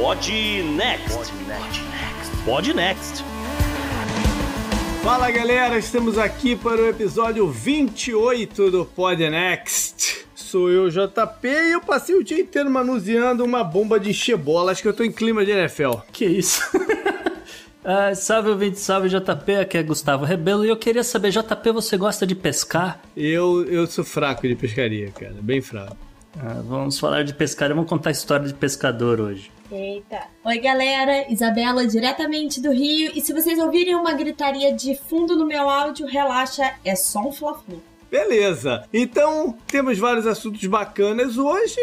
Pod Next. Pod Next. Fala galera, estamos aqui para o episódio 28 do Pod Next. Sou eu, JP, e eu passei o dia inteiro manuseando uma bomba de chebola. Acho que eu tô em clima de NFL. Que isso? Ah, salve ouvinte, salve JP, aqui é Gustavo Rebelo e eu queria saber, JP, você gosta de pescar? Eu, eu sou fraco de pescaria, cara, bem fraco. Ah, vamos falar de pescaria, vamos contar a história de pescador hoje. Eita. Oi, galera. Isabela, diretamente do Rio. E se vocês ouvirem uma gritaria de fundo no meu áudio, relaxa, é só um fla-flu. Beleza, então temos vários assuntos bacanas hoje.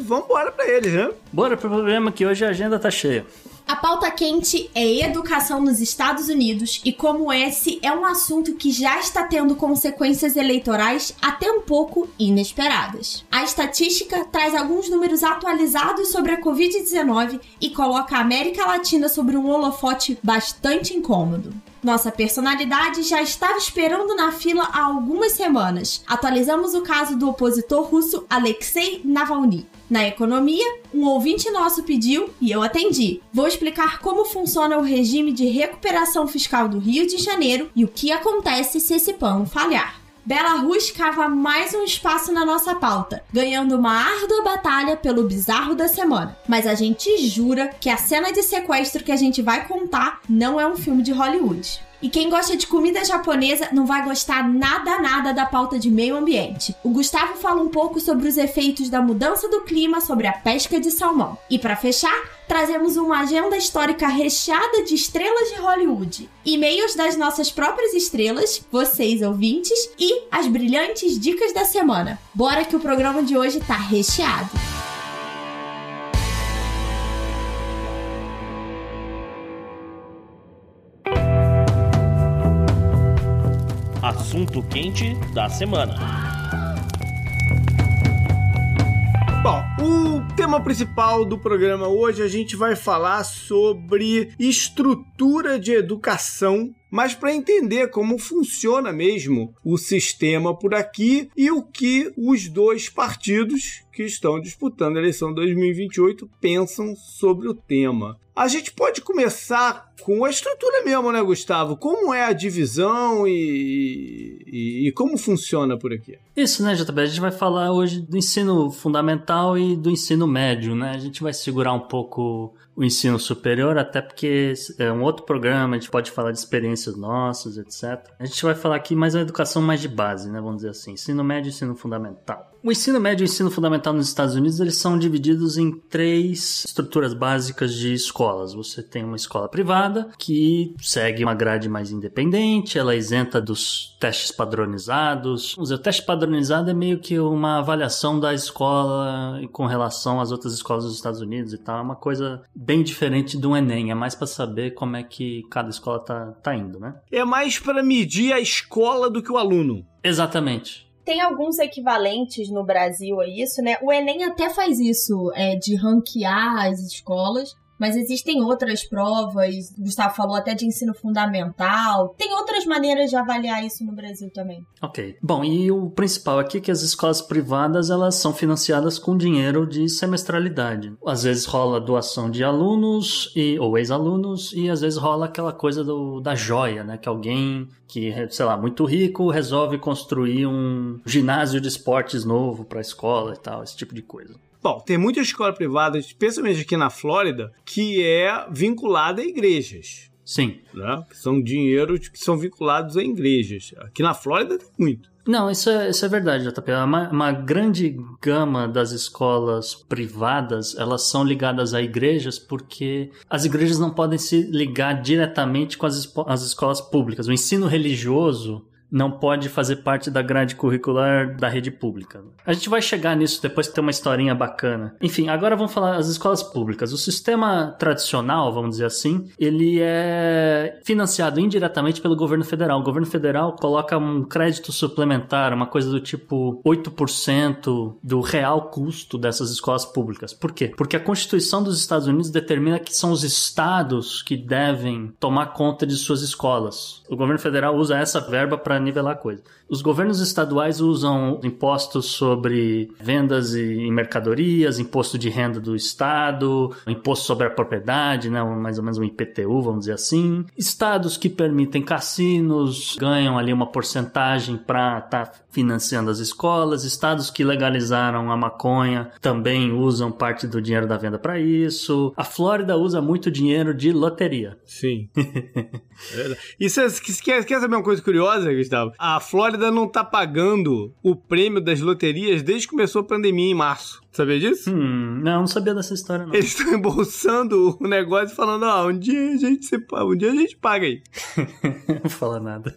Vamos embora pra eles, né? Bora pro programa que hoje a agenda tá cheia. A pauta quente é educação nos Estados Unidos e como esse é um assunto que já está tendo consequências eleitorais até um pouco inesperadas. A estatística traz alguns números atualizados sobre a Covid-19 e coloca a América Latina sobre um holofote bastante incômodo. Nossa personalidade já estava esperando na fila há algumas semanas. Atualizamos o caso do opositor russo Alexei Navalny. Na economia, um ouvinte nosso pediu e eu atendi. Vou explicar como funciona o regime de recuperação fiscal do Rio de Janeiro e o que acontece se esse plano falhar. Belarus cava mais um espaço na nossa pauta, ganhando uma árdua batalha pelo bizarro da semana. Mas a gente jura que a cena de sequestro que a gente vai contar não é um filme de Hollywood. E quem gosta de comida japonesa não vai gostar nada nada da pauta de meio ambiente. O Gustavo fala um pouco sobre os efeitos da mudança do clima sobre a pesca de salmão. E para fechar, trazemos uma agenda histórica recheada de estrelas de Hollywood, e-mails das nossas próprias estrelas, vocês ouvintes, e as brilhantes dicas da semana. Bora que o programa de hoje tá recheado. Assunto quente da semana. Bom, o tema principal do programa hoje a gente vai falar sobre estrutura de educação mas para entender como funciona mesmo o sistema por aqui e o que os dois partidos que estão disputando a eleição 2028 pensam sobre o tema. A gente pode começar com a estrutura mesmo, né, Gustavo? Como é a divisão e, e, e, como funciona por aqui? Isso, né, JB? A gente vai falar hoje do ensino fundamental e do ensino médio, né? A gente vai segurar um pouco o ensino superior, até porque é um outro programa, a gente pode falar de experiências nossas, etc. A gente vai falar aqui mais uma educação mais de base, né, vamos dizer assim, ensino médio e ensino fundamental. O ensino médio e o ensino fundamental nos Estados Unidos, eles são divididos em três estruturas básicas de escolas. Você tem uma escola privada, que segue uma grade mais independente, ela é isenta dos testes padronizados. O teste padronizado é meio que uma avaliação da escola com relação às outras escolas dos Estados Unidos e tal. É uma coisa bem diferente do Enem, é mais para saber como é que cada escola tá, tá indo, né? É mais para medir a escola do que o aluno. Exatamente. Tem alguns equivalentes no Brasil a isso, né? O Enem até faz isso, é, de ranquear as escolas, mas existem outras provas. Gustavo falou até de ensino fundamental. Tem outras maneiras de avaliar isso no Brasil também. Ok. Bom, e o principal aqui é que as escolas privadas elas são financiadas com dinheiro de semestralidade. Às vezes rola doação de alunos e ou ex-alunos e às vezes rola aquela coisa do, da joia, né? Que alguém que, sei lá, muito rico resolve construir um ginásio de esportes novo para a escola e tal, esse tipo de coisa. Bom, tem muita escola privada, especialmente aqui na Flórida, que é vinculada a igrejas. Sim. Né? São dinheiros que são vinculados a igrejas. Aqui na Flórida tem muito. Não, isso é, isso é verdade, JP. Uma, uma grande gama das escolas privadas, elas são ligadas a igrejas porque as igrejas não podem se ligar diretamente com as, as escolas públicas. O ensino religioso não pode fazer parte da grade curricular da rede pública. A gente vai chegar nisso depois que tem uma historinha bacana. Enfim, agora vamos falar das escolas públicas. O sistema tradicional, vamos dizer assim, ele é financiado indiretamente pelo governo federal. O governo federal coloca um crédito suplementar, uma coisa do tipo 8% do real custo dessas escolas públicas. Por quê? Porque a Constituição dos Estados Unidos determina que são os estados que devem tomar conta de suas escolas. O governo federal usa essa verba para nivelar a coisa. Os governos estaduais usam impostos sobre vendas e mercadorias, imposto de renda do estado, imposto sobre a propriedade, né, mais ou menos um IPTU, vamos dizer assim. Estados que permitem cassinos ganham ali uma porcentagem para estar tá financiando as escolas. Estados que legalizaram a maconha também usam parte do dinheiro da venda para isso. A Flórida usa muito dinheiro de loteria. Sim. Isso é, quer, quer saber uma coisa curiosa, Gustavo? A Flórida não tá pagando o prêmio das loterias desde que começou a pandemia em março. Sabia disso? Hum, não, não sabia dessa história, não. Eles estão embolsando o negócio falando, ó, oh, um dia a gente se, um dia a gente paga aí. não fala nada.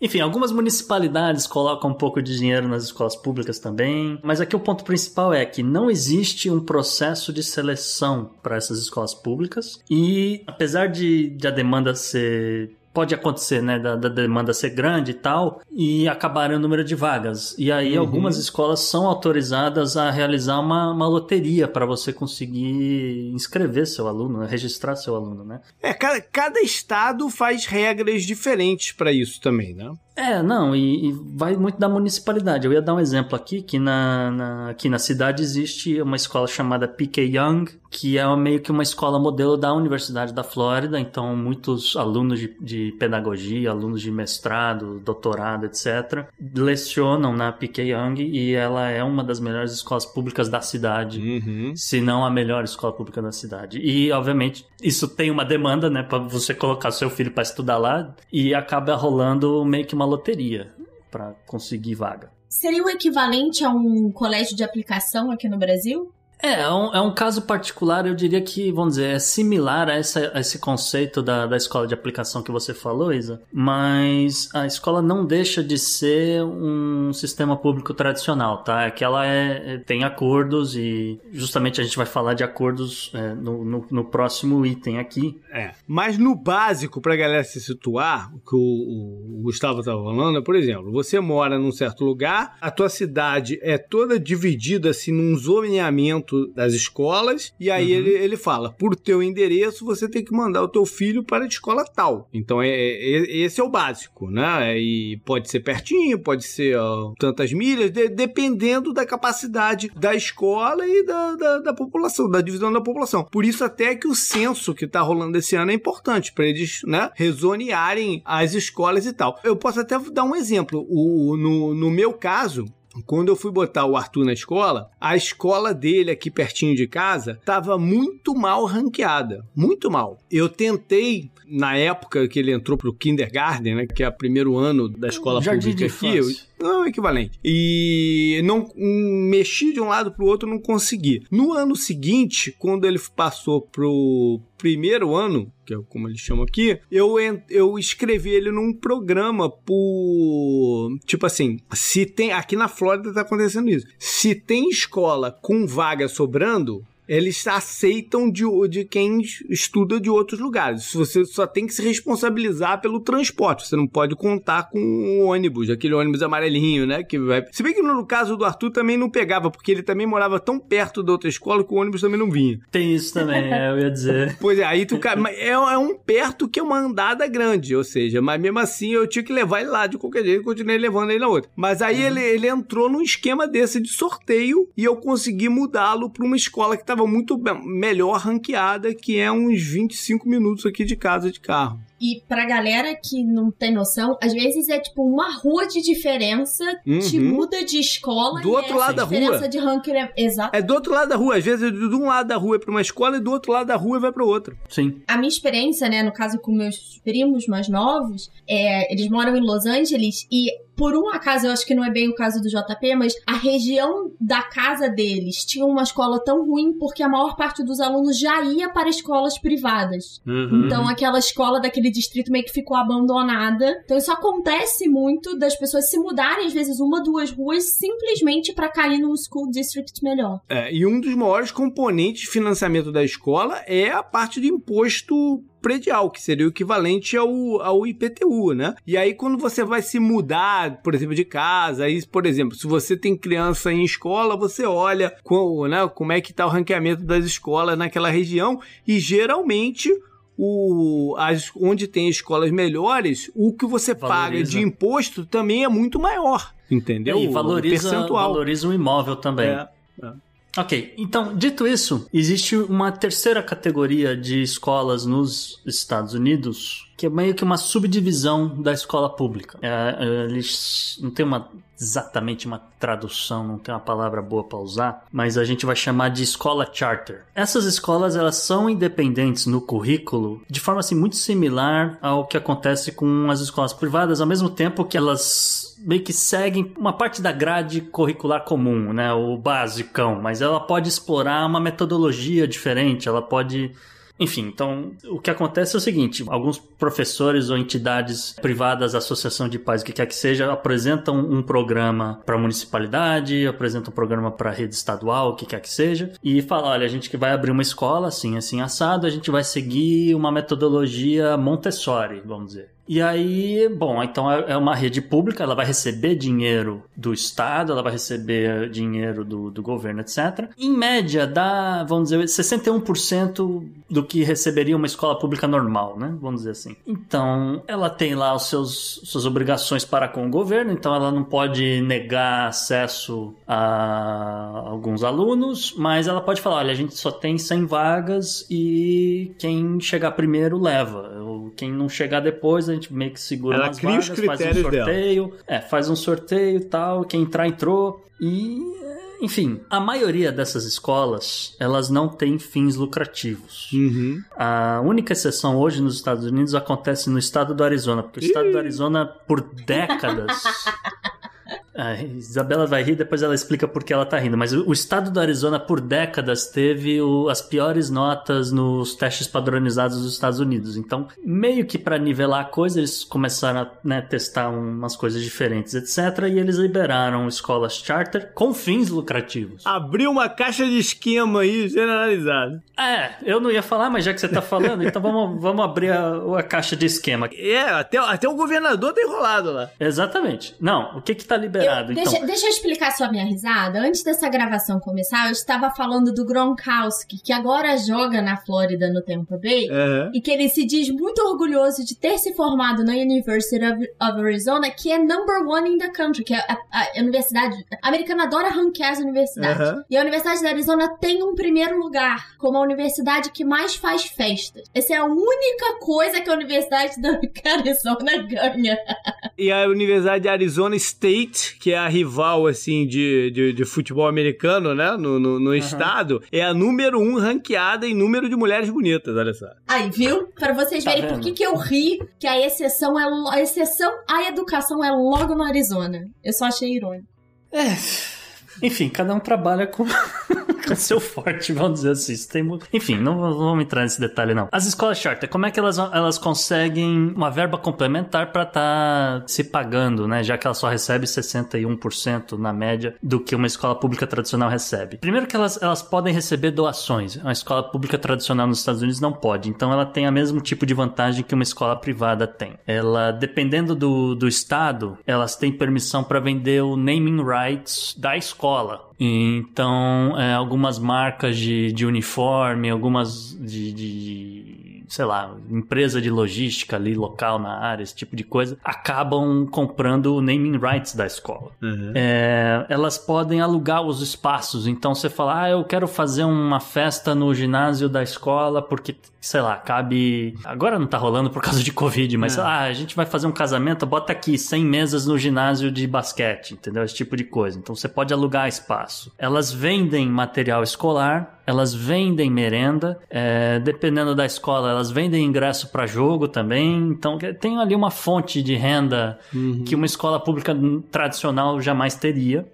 Enfim, algumas municipalidades colocam um pouco de dinheiro nas escolas públicas também, mas aqui o ponto principal é que não existe um processo de seleção para essas escolas públicas e apesar de, de a demanda ser pode acontecer, né, da, da, demanda ser grande e tal, e acabar o número de vagas. E aí uhum. algumas escolas são autorizadas a realizar uma, uma loteria para você conseguir inscrever seu aluno, né, registrar seu aluno, né? É, cada, cada estado faz regras diferentes para isso também, né? É, não, e, e, vai muito da municipalidade. Eu ia dar um exemplo aqui, que na, na, aqui na cidade existe uma escola chamada P.K. Young, que é meio que uma escola modelo da Universidade da Flórida, então muitos alunos de, de pedagogia, alunos de mestrado, doutorado, etc., lecionam na P.K. Young e ela é uma das melhores escolas públicas da cidade, uhum. se não a melhor escola pública da cidade. E, obviamente, isso tem uma demanda, né, para você colocar seu filho para estudar lá e acaba rolando meio que uma loteria para conseguir vaga. Seria o equivalente a um colégio de aplicação aqui no Brasil? É, é um, é um caso particular, eu diria que, vamos dizer, é similar a, essa, a esse conceito da, da escola de aplicação que você falou, Isa, mas a escola não deixa de ser um sistema público tradicional, tá? É que ela é, é tem acordos e justamente a gente vai falar de acordos é, no, no, no, próximo item aqui. É, mas no básico, pra galera se situar, o que o, o Gustavo estava falando, é, por exemplo, você mora num certo lugar, a tua cidade é toda dividida assim num zoneamento das escolas, e aí uhum. ele, ele fala: por teu endereço você tem que mandar o teu filho para a escola tal. Então é, é esse é o básico, né? E pode ser pertinho, pode ser ó, tantas milhas, de, dependendo da capacidade da escola e da, da, da, população, da divisão da população. Por isso até que o censo que está rolando esse ano é importante para eles, né, rezonearem as escolas e tal. Eu posso até dar um exemplo. O, no, no meu caso, quando eu fui botar o Arthur na escola, a escola dele aqui pertinho de casa estava muito mal ranqueada, muito mal. Eu tentei na época que ele entrou pro kindergarten, né, que é o primeiro ano da escola Jardim pública aqui, eu, não é equivalente. E não um, mexi de um lado pro outro, não consegui. No ano seguinte, quando ele passou pro primeiro ano, que é como eles chamam aqui, eu, eu escrevi ele num programa por. Tipo assim, se tem. Aqui na Flórida tá acontecendo isso. Se tem escola com vaga sobrando, eles aceitam de, de quem estuda de outros lugares. Você só tem que se responsabilizar pelo transporte. Você não pode contar com o ônibus, aquele ônibus amarelinho, né? Que vai... Se bem que no caso do Arthur também não pegava, porque ele também morava tão perto da outra escola que o ônibus também não vinha. Tem isso também, é, eu ia dizer. Pois é, aí tu é, é um perto que é uma andada grande, ou seja, mas mesmo assim eu tinha que levar ele lá de qualquer jeito, continuei levando ele na outra. Mas aí uhum. ele, ele entrou num esquema desse de sorteio e eu consegui mudá-lo para uma escola que estava estava muito melhor ranqueada, que é uns 25 minutos aqui de casa de carro. E pra galera que não tem noção, às vezes é tipo uma rua de diferença, uhum. te muda de escola do outro lado da rua. de ranking é... Exato. É do outro lado da rua. Às vezes, de um lado da rua é pra uma escola e do outro lado da rua vai pra outra. Sim. A minha experiência, né, no caso com meus primos mais novos, é, eles moram em Los Angeles e por um acaso, eu acho que não é bem o caso do JP, mas a região da casa deles tinha uma escola tão ruim porque a maior parte dos alunos já ia para escolas privadas. Uhum. Então, aquela escola daquele distrito meio que ficou abandonada. Então isso acontece muito das pessoas se mudarem, às vezes, uma, duas ruas, simplesmente para cair num school district melhor. É, e um dos maiores componentes de financiamento da escola é a parte do imposto predial, que seria o equivalente ao, ao IPTU, né? E aí, quando você vai se mudar, por exemplo, de casa, aí, por exemplo, se você tem criança em escola, você olha com, né, como é que está o ranqueamento das escolas naquela região e geralmente o, as, onde tem escolas melhores, o que você valoriza. paga de imposto também é muito maior. Entendeu? E valoriza, o valoriza o imóvel também. É, é. Ok, então, dito isso, existe uma terceira categoria de escolas nos Estados Unidos que é meio que uma subdivisão da escola pública. É, eles não tem uma exatamente uma tradução, não tem uma palavra boa para usar, mas a gente vai chamar de escola charter. Essas escolas elas são independentes no currículo de forma assim muito similar ao que acontece com as escolas privadas, ao mesmo tempo que elas meio que seguem uma parte da grade curricular comum, né, o basicão, mas ela pode explorar uma metodologia diferente, ela pode enfim, então o que acontece é o seguinte: alguns professores ou entidades privadas, associação de pais, o que quer que seja, apresentam um programa para a municipalidade, apresentam um programa para a rede estadual, o que quer que seja, e falam: olha, a gente que vai abrir uma escola assim, assim, assado, a gente vai seguir uma metodologia Montessori, vamos dizer. E aí, bom, então é, é uma rede pública, ela vai receber dinheiro do Estado, ela vai receber dinheiro do, do governo, etc. Em média, dá, vamos dizer, 61% do que receberia uma escola pública normal, né? Vamos dizer assim. Então, ela tem lá os seus suas obrigações para com o governo, então ela não pode negar acesso a alguns alunos, mas ela pode falar, olha, a gente só tem 100 vagas e quem chegar primeiro leva. Quem não chegar depois, a gente meio que segura Ela umas vagas, faz um sorteio. Dela. É, faz um sorteio e tal. Quem entrar, entrou. E enfim, a maioria dessas escolas, elas não têm fins lucrativos. Uhum. A única exceção hoje nos Estados Unidos acontece no estado do Arizona, porque o estado do Arizona, por décadas, A Isabela vai rir, depois ela explica por que ela tá rindo. Mas o, estado do Arizona, por décadas, teve o, as piores notas nos testes padronizados dos Estados Unidos. Então, meio que para nivelar a coisa, eles começaram a né, testar umas coisas diferentes, etc. E eles liberaram escolas charter com fins lucrativos. Abriu uma caixa de esquema aí generalizada. É, eu não ia falar, mas já que você tá falando, então vamos, vamos abrir a, a, caixa de esquema. É, até, até o governador tá enrolado lá. Exatamente. Não, o que que tá liberado? Deixa, então. deixa eu explicar só a minha risada. Antes dessa gravação começar, eu estava falando do Gronkowski, que agora joga na Flórida, no Tampa Bay, uhum. e que ele se diz muito orgulhoso de ter se formado na University of, of Arizona, que é number one in the country, que é a, a, a universidade. A americana adora ranquear as universidades. Uhum. E a Universidade da Arizona tem um primeiro lugar como a universidade que mais faz festas. Essa é a única coisa que a Universidade da Arizona ganha. E a Universidade de Arizona State, que é a rival, assim, de, de, de futebol americano, né? No, no, no uhum. estado, é a número um ranqueada em número de mulheres bonitas, olha só. Aí, viu? Para vocês tá verem por que, que eu ri que a exceção é a exceção à educação é logo no Arizona. Eu só achei irônico. É. Enfim, cada um trabalha com seu forte, vamos dizer assim. Tem... Enfim, não, não vamos entrar nesse detalhe, não. As escolas charter, como é que elas, elas conseguem uma verba complementar para estar tá se pagando, né? Já que ela só recebe 61% na média do que uma escola pública tradicional recebe. Primeiro que elas, elas podem receber doações. Uma escola pública tradicional nos Estados Unidos não pode. Então ela tem o mesmo tipo de vantagem que uma escola privada tem. Ela, dependendo do, do estado, elas têm permissão para vender o naming rights da escola. Então, é, algumas marcas de, de uniforme, algumas de, de sei lá, empresa de logística ali local na área, esse tipo de coisa, acabam comprando o naming rights da escola. Uhum. É, elas podem alugar os espaços. Então você fala, ah, eu quero fazer uma festa no ginásio da escola porque, sei lá, cabe. Agora não tá rolando por causa de Covid, mas é. ah, a gente vai fazer um casamento, bota aqui 100 mesas no ginásio de basquete, entendeu? Esse tipo de coisa. Então você pode alugar espaço. Elas vendem material escolar elas vendem merenda, é, dependendo da escola, elas vendem ingresso para jogo também. Então tem ali uma fonte de renda uhum. que uma escola pública tradicional jamais teria.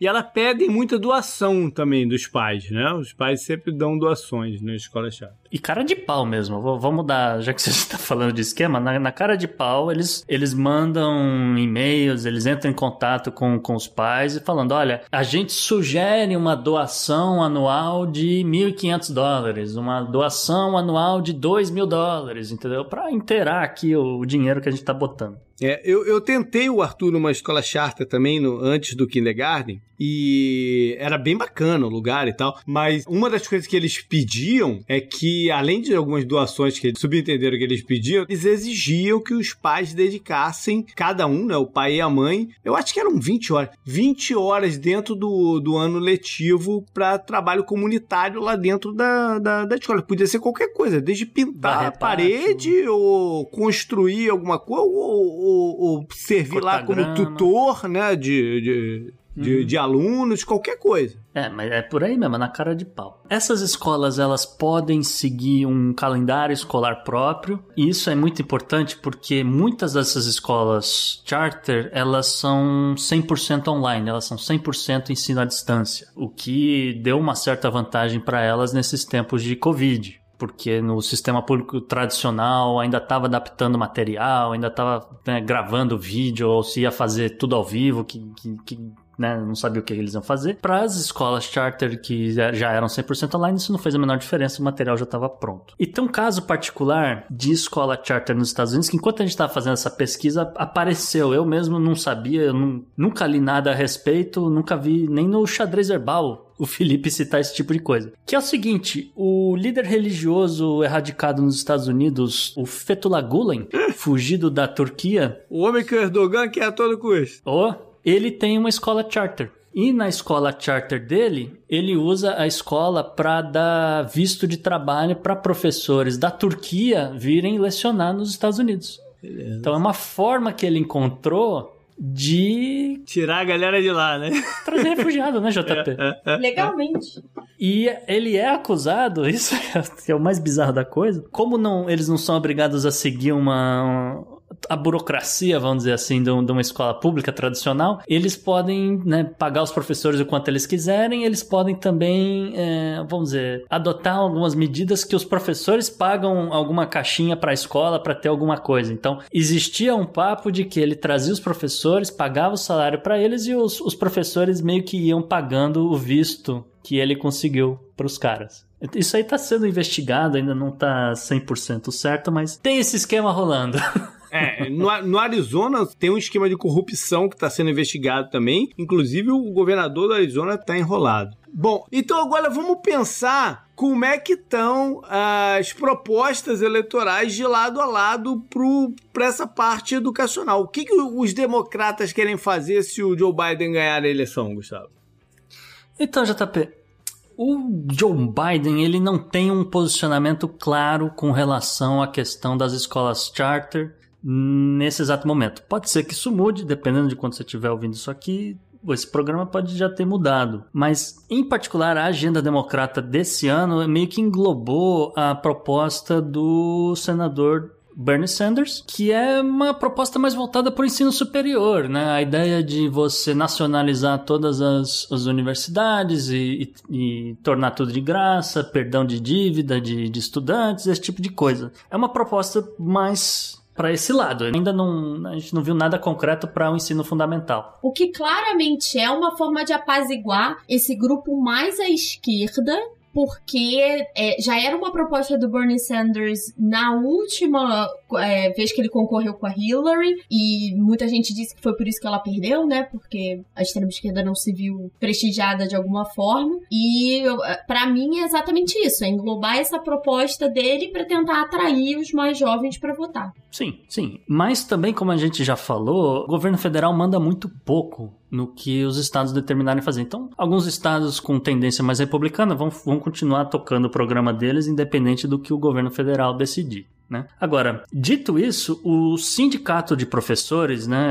E ela pede muita doação também dos pais, né? Os pais sempre dão doações na escola chata. E cara de pau mesmo. Vamos dar, já que você está falando de esquema, na, na, cara de pau, eles, eles mandam e-mails, eles entram em contato com, com os pais e falando: olha, a gente sugere uma doação anual de 1.500 dólares, uma doação anual de 2 mil dólares, entendeu? Para inteirar aqui o, o dinheiro que a gente está botando. É, eu, eu tentei o Arthur numa escola charter também, no, antes do kindergarten, e era bem bacana o lugar e tal, mas uma das coisas que eles pediam é que E além de algumas doações que eles subentenderam que eles pediam, eles exigiam que os pais dedicassem, cada um, né, o pai e a mãe, eu acho que eram 20 horas, 20 horas dentro do, do ano letivo para trabalho comunitário lá dentro da, da, da, escola. Podia ser qualquer coisa, desde pintar a parede ou construir alguma coisa ou, ou, ou servir Cortar lá como grama. tutor, né, de, de de, uhum. de, alunos, qualquer coisa. É, mas é por aí mesmo, na cara de pau. Essas escolas, elas podem seguir um calendário escolar próprio, e isso é muito importante porque muitas dessas escolas charter, elas são 100% online, elas são 100% ensino à distância, o que deu uma certa vantagem para elas nesses tempos de Covid porque no sistema público tradicional ainda estava adaptando material, ainda estava né, gravando vídeo, ou se ia fazer tudo ao vivo, que, que, que né, não sabia o que eles iam fazer. Para as escolas charter que já eram 100% online, isso não fez a menor diferença, o material já estava pronto. E tem um caso particular de escola charter nos Estados Unidos que enquanto a gente estava fazendo essa pesquisa apareceu. Eu mesmo não sabia, eu não, nunca li nada a respeito, nunca vi nem no xadrez verbal o Felipe citar esse tipo de coisa. Que é o seguinte, o líder religioso erradicado nos Estados Unidos, o Fethullah Gulen, fugido da Turquia... O homem que o Erdogan quer a todo custo. Oh, ele tem uma escola charter. E na escola charter dele, ele usa a escola para dar visto de trabalho para professores da Turquia virem lecionar nos Estados Unidos. Beleza. Então é uma forma que ele encontrou de tirar a galera de lá, né? Trazer refugiado, né, JP? É, é, é, Legalmente. E ele é acusado, isso é o mais bizarro da coisa. Como não, eles não são obrigados a seguir uma, a burocracia, vamos dizer assim, de, uma escola pública tradicional, eles podem né, pagar os professores o quanto eles quiserem, eles podem também, é, vamos dizer, adotar algumas medidas que os professores pagam alguma caixinha para a escola para ter alguma coisa. Então, existia um papo de que ele trazia os professores, pagava o salário para eles e os, os professores meio que iam pagando o visto que ele conseguiu para os caras. Isso aí está sendo investigado, ainda não está 100% certo, mas tem esse esquema rolando. É, no, no, Arizona tem um esquema de corrupção que está sendo investigado também. Inclusive, o governador do Arizona está enrolado. Bom, então agora vamos pensar como é que estão as propostas eleitorais de lado a lado para essa parte educacional. O que, que os democratas querem fazer se o Joe Biden ganhar a eleição, Gustavo? Então, JP, o Joe Biden ele não tem um posicionamento claro com relação à questão das escolas charter nesse exato momento. Pode ser que isso mude, dependendo de quando você estiver ouvindo isso aqui. Esse programa pode já ter mudado, mas em particular a agenda democrata desse ano meio que englobou a proposta do senador Bernie Sanders, que é uma proposta mais voltada para o ensino superior, né? A ideia de você nacionalizar todas as, as universidades e, e, e, tornar tudo de graça, perdão de dívida de, de estudantes, esse tipo de coisa. É uma proposta mais para esse lado. Ainda não, a gente não viu nada concreto para o um ensino fundamental. O que claramente é uma forma de apaziguar esse grupo mais à esquerda porque é, já era uma proposta do Bernie Sanders na última é, vez que ele concorreu com a Hillary, e muita gente disse que foi por isso que ela perdeu, né? Porque a extrema-esquerda não se viu prestigiada de alguma forma. E para mim é exatamente isso: é englobar essa proposta dele para tentar atrair os mais jovens para votar. Sim, sim. Mas também, como a gente já falou, o governo federal manda muito pouco no que os estados determinarem fazer. Então, alguns estados com tendência mais republicana vão, vão continuar tocando o programa deles, independente do que o governo federal decidir. Né? Agora, dito isso, o sindicato de professores, né,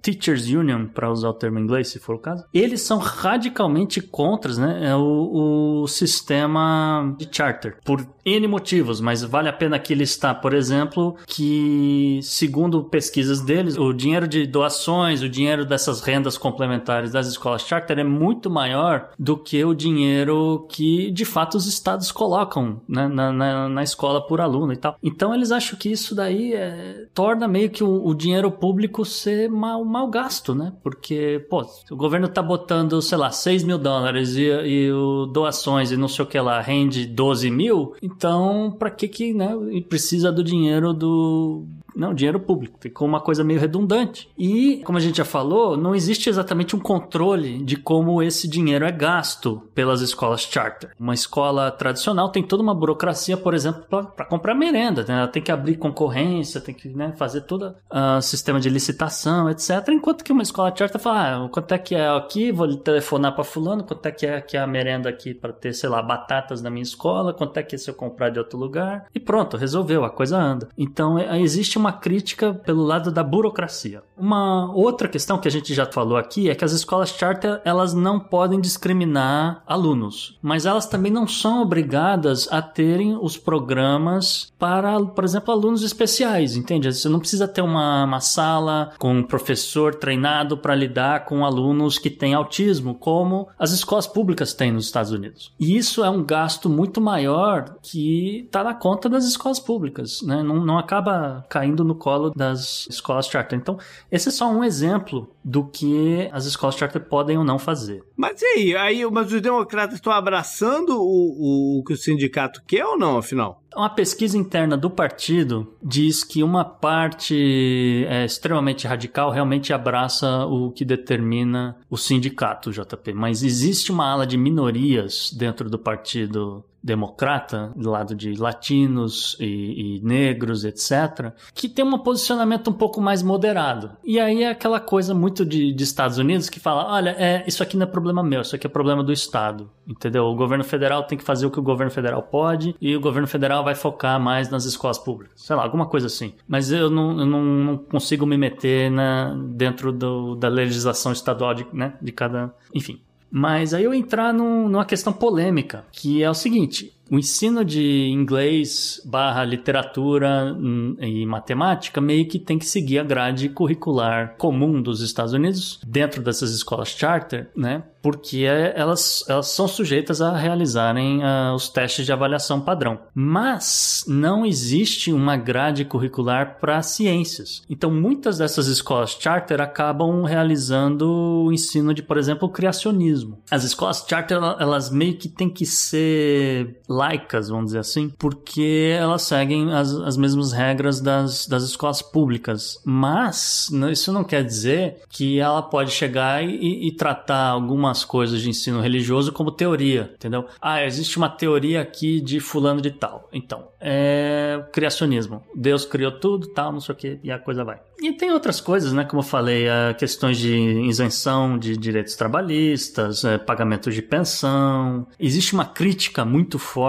Teachers Union, para usar o termo em inglês, se for o caso, eles são radicalmente contra né, é o, o sistema de charter, por N motivos, mas vale a pena aqui listar, por exemplo, que, segundo pesquisas deles, o dinheiro de doações, o dinheiro dessas rendas complementares das escolas charter é muito maior do que o dinheiro que, de fato, os estados colocam né, na, na, na escola por aluno e tal. Então, eles acham que isso daí é, torna meio que o, o, dinheiro público ser mal, mal gasto, né? Porque, pô, o governo tá botando, sei lá, 6 mil dólares e, e o doações e não sei o que lá rende 12 mil, então, para que que, né, precisa do dinheiro do Não, dinheiro público. Ficou uma coisa meio redundante. E, como a gente já falou, não existe exatamente um controle de como esse dinheiro é gasto pelas escolas charter. Uma escola tradicional tem toda uma burocracia, por exemplo, para comprar merenda. Né? Ela tem que abrir concorrência, tem que né, fazer todo o uh, sistema de licitação, etc. Enquanto que uma escola charter fala, ah, quanto é que é aqui, vou telefonar para fulano, quanto é que é aqui a merenda aqui para ter, sei lá, batatas na minha escola, quanto é que é se eu comprar de outro lugar. E pronto, resolveu, a coisa anda. Então é, existe uma crítica pelo lado da burocracia. Uma outra questão que a gente já falou aqui é que as escolas charter elas não podem discriminar alunos, mas elas também não são obrigadas a terem os programas para, por exemplo, alunos especiais, entende? Você não precisa ter uma, uma sala com um professor treinado para lidar com alunos que têm autismo, como as escolas públicas têm nos Estados Unidos. E isso é um gasto muito maior que está na conta das escolas públicas, né? Não, não acaba caindo no colo das escolas charter. Então, esse é só um exemplo do que as escolas charter podem ou não fazer. Mas e aí? aí mas os democratas estão abraçando o, o, o que o sindicato quer ou não, afinal? Uma pesquisa interna do partido diz que uma parte é, extremamente radical realmente abraça o que determina o sindicato, JP. Mas existe uma ala de minorias dentro do partido democrata, do lado de latinos e, e, negros, etc., que tem um posicionamento um pouco mais moderado. E aí é aquela coisa muito de, de, Estados Unidos que fala: olha, é, isso aqui não é problema meu, isso aqui é problema do Estado. Entendeu? O governo federal tem que fazer o que o governo federal pode e o governo federal vai focar mais nas escolas públicas. Sei lá, alguma coisa assim. Mas eu não, eu não, não consigo me meter na, dentro do, da legislação estadual de, né, de cada. Enfim. Mas aí eu entrar num, numa questão polêmica, que é o seguinte: o ensino de inglês barra literatura hum, e matemática meio que tem que seguir a grade curricular comum dos Estados Unidos dentro dessas escolas charter, né? Porque é, elas, elas são sujeitas a realizarem uh, os testes de avaliação padrão. Mas não existe uma grade curricular para ciências. Então, muitas dessas escolas charter acabam realizando o ensino de, por exemplo, criacionismo. As escolas charter, elas meio que têm que ser laicas, vamos dizer assim, porque elas seguem as, as mesmas regras das, das escolas públicas. Mas isso não quer dizer que ela pode chegar e, e tratar algumas coisas de ensino religioso como teoria, entendeu? Ah, existe uma teoria aqui de fulano de tal. Então, é criacionismo. Deus criou tudo, tal, não sei o que, e a coisa vai. E tem outras coisas, né? Como eu falei, questões de isenção de direitos trabalhistas, é, pagamento de pensão. Existe uma crítica muito forte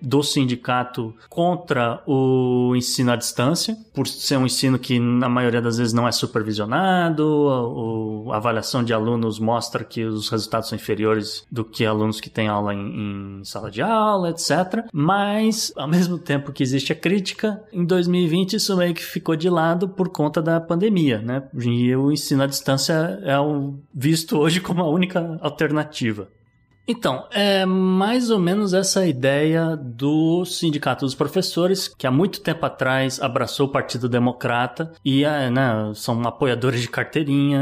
do sindicato contra o ensino à distância, por ser um ensino que na maioria das vezes não é supervisionado, a, a avaliação de alunos mostra que os resultados são inferiores do que alunos que têm aula em, em sala de aula, etc. Mas, ao mesmo tempo que existe a crítica, em 2020 isso meio que ficou de lado por conta da pandemia, né? E o ensino à distância é visto hoje como a única alternativa. Então, é mais ou menos essa ideia do Sindicato dos Professores, que há muito tempo atrás abraçou o Partido Democrata e é, né, são apoiadores de carteirinha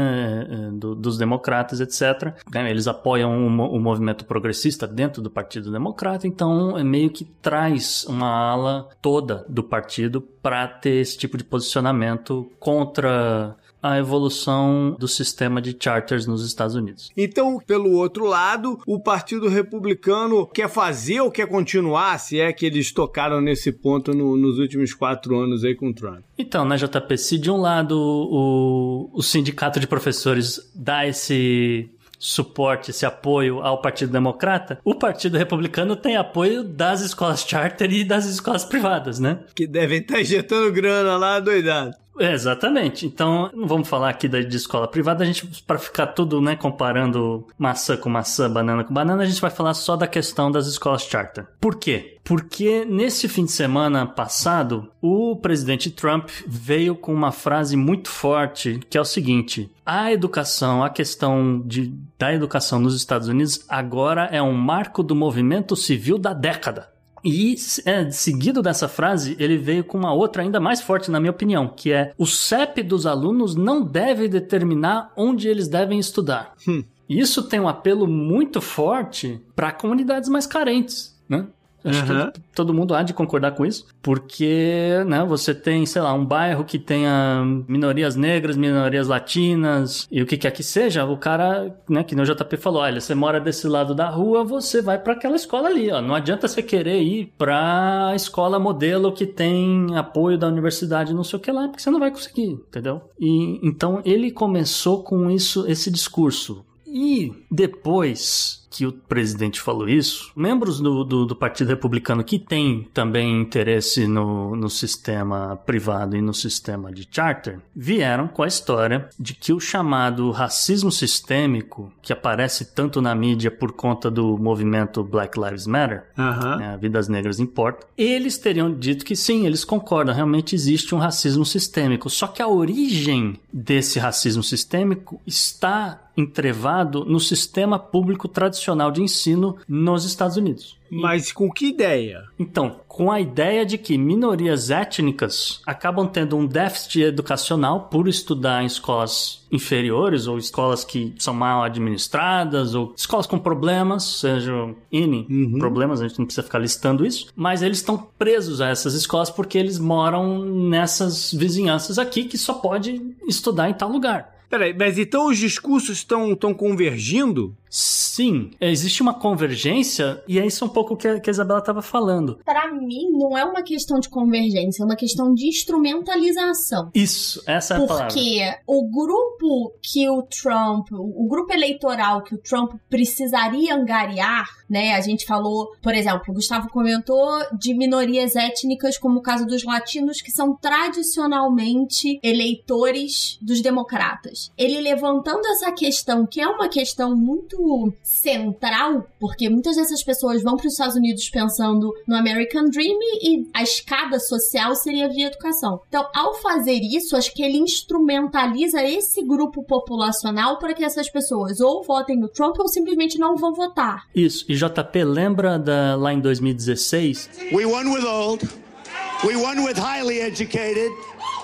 é, do, dos democratas, etc. Né, eles apoiam o, o, movimento progressista dentro do Partido Democrata, então é meio que traz uma ala toda do partido para ter esse tipo de posicionamento contra a evolução do sistema de charters nos Estados Unidos. Então, pelo outro lado, o Partido Republicano quer fazer ou quer continuar, se é que eles tocaram nesse ponto no, nos últimos quatro anos aí com o Trump? Então, né, JP, se de um lado o, o sindicato de professores dá esse suporte, esse apoio ao Partido Democrata, o Partido Republicano tem apoio das escolas charter e das escolas privadas, né? Que devem estar injetando grana lá, doidado. Exatamente. Então, não vamos falar aqui de escola privada, a gente, para ficar tudo, né, comparando maçã com maçã, banana com banana, a gente vai falar só da questão das escolas charter. Por quê? Porque nesse fim de semana passado, o presidente Trump veio com uma frase muito forte, que é o seguinte: a educação, a questão de, da educação nos Estados Unidos agora é um marco do movimento civil da década. E é, seguido dessa frase, ele veio com uma outra ainda mais forte, na minha opinião, que é: o CEP dos alunos não deve determinar onde eles devem estudar. Hum. Isso tem um apelo muito forte para comunidades mais carentes, né? Acho Uhum. que todo mundo há de concordar com isso, porque, né, você tem, sei lá, um bairro que tenha minorias negras, minorias latinas e o que quer que seja, o cara, né, que no JP falou, olha, você mora desse lado da rua, você vai para aquela escola ali, ó. Não adianta você querer ir pra escola modelo que tem apoio da universidade, não sei o que lá, porque você não vai conseguir, entendeu? E então ele começou com isso, esse discurso. E depois que o presidente falou isso, membros do, do, do Partido Republicano que têm também interesse no, no sistema privado e no sistema de charter, vieram com a história de que o chamado racismo sistêmico, que aparece tanto na mídia por conta do movimento Black Lives Matter, Aham. né, Vidas Negras Importam, eles teriam dito que sim, eles concordam, realmente existe um racismo sistêmico. Só que a origem desse racismo sistêmico está entrevado no sistema público tradicional de ensino nos Estados Unidos. Mas com que ideia? Então, com a ideia de que minorias étnicas acabam tendo um déficit educacional por estudar em escolas inferiores ou escolas que são mal administradas ou escolas com problemas, sejam N Uhum. problemas, a gente não precisa ficar listando isso, mas eles estão presos a essas escolas porque eles moram nessas vizinhanças aqui que só pode estudar em tal lugar. Peraí, mas então os discursos estão convergindo? Sim, existe uma convergência e é isso um pouco que a, que a Isabela estava falando. Pra mim, não é uma questão de convergência, é uma questão de instrumentalização. Isso, essa é a palavra. Porque o grupo que o Trump, o grupo eleitoral que o Trump precisaria angariar, né? A gente falou, por exemplo, o Gustavo comentou de minorias étnicas, como o caso dos latinos, que são tradicionalmente eleitores dos democratas. Ele levantando essa questão, que é uma questão muito central, porque muitas dessas pessoas vão para os Estados Unidos pensando no American Dream e a escada social seria via educação. Então, ao fazer isso, acho que ele instrumentaliza esse grupo populacional para que essas pessoas ou votem no Trump ou simplesmente não vão votar. Isso, e JP, lembra da, lá em 2016? We won with old. We won with highly educated.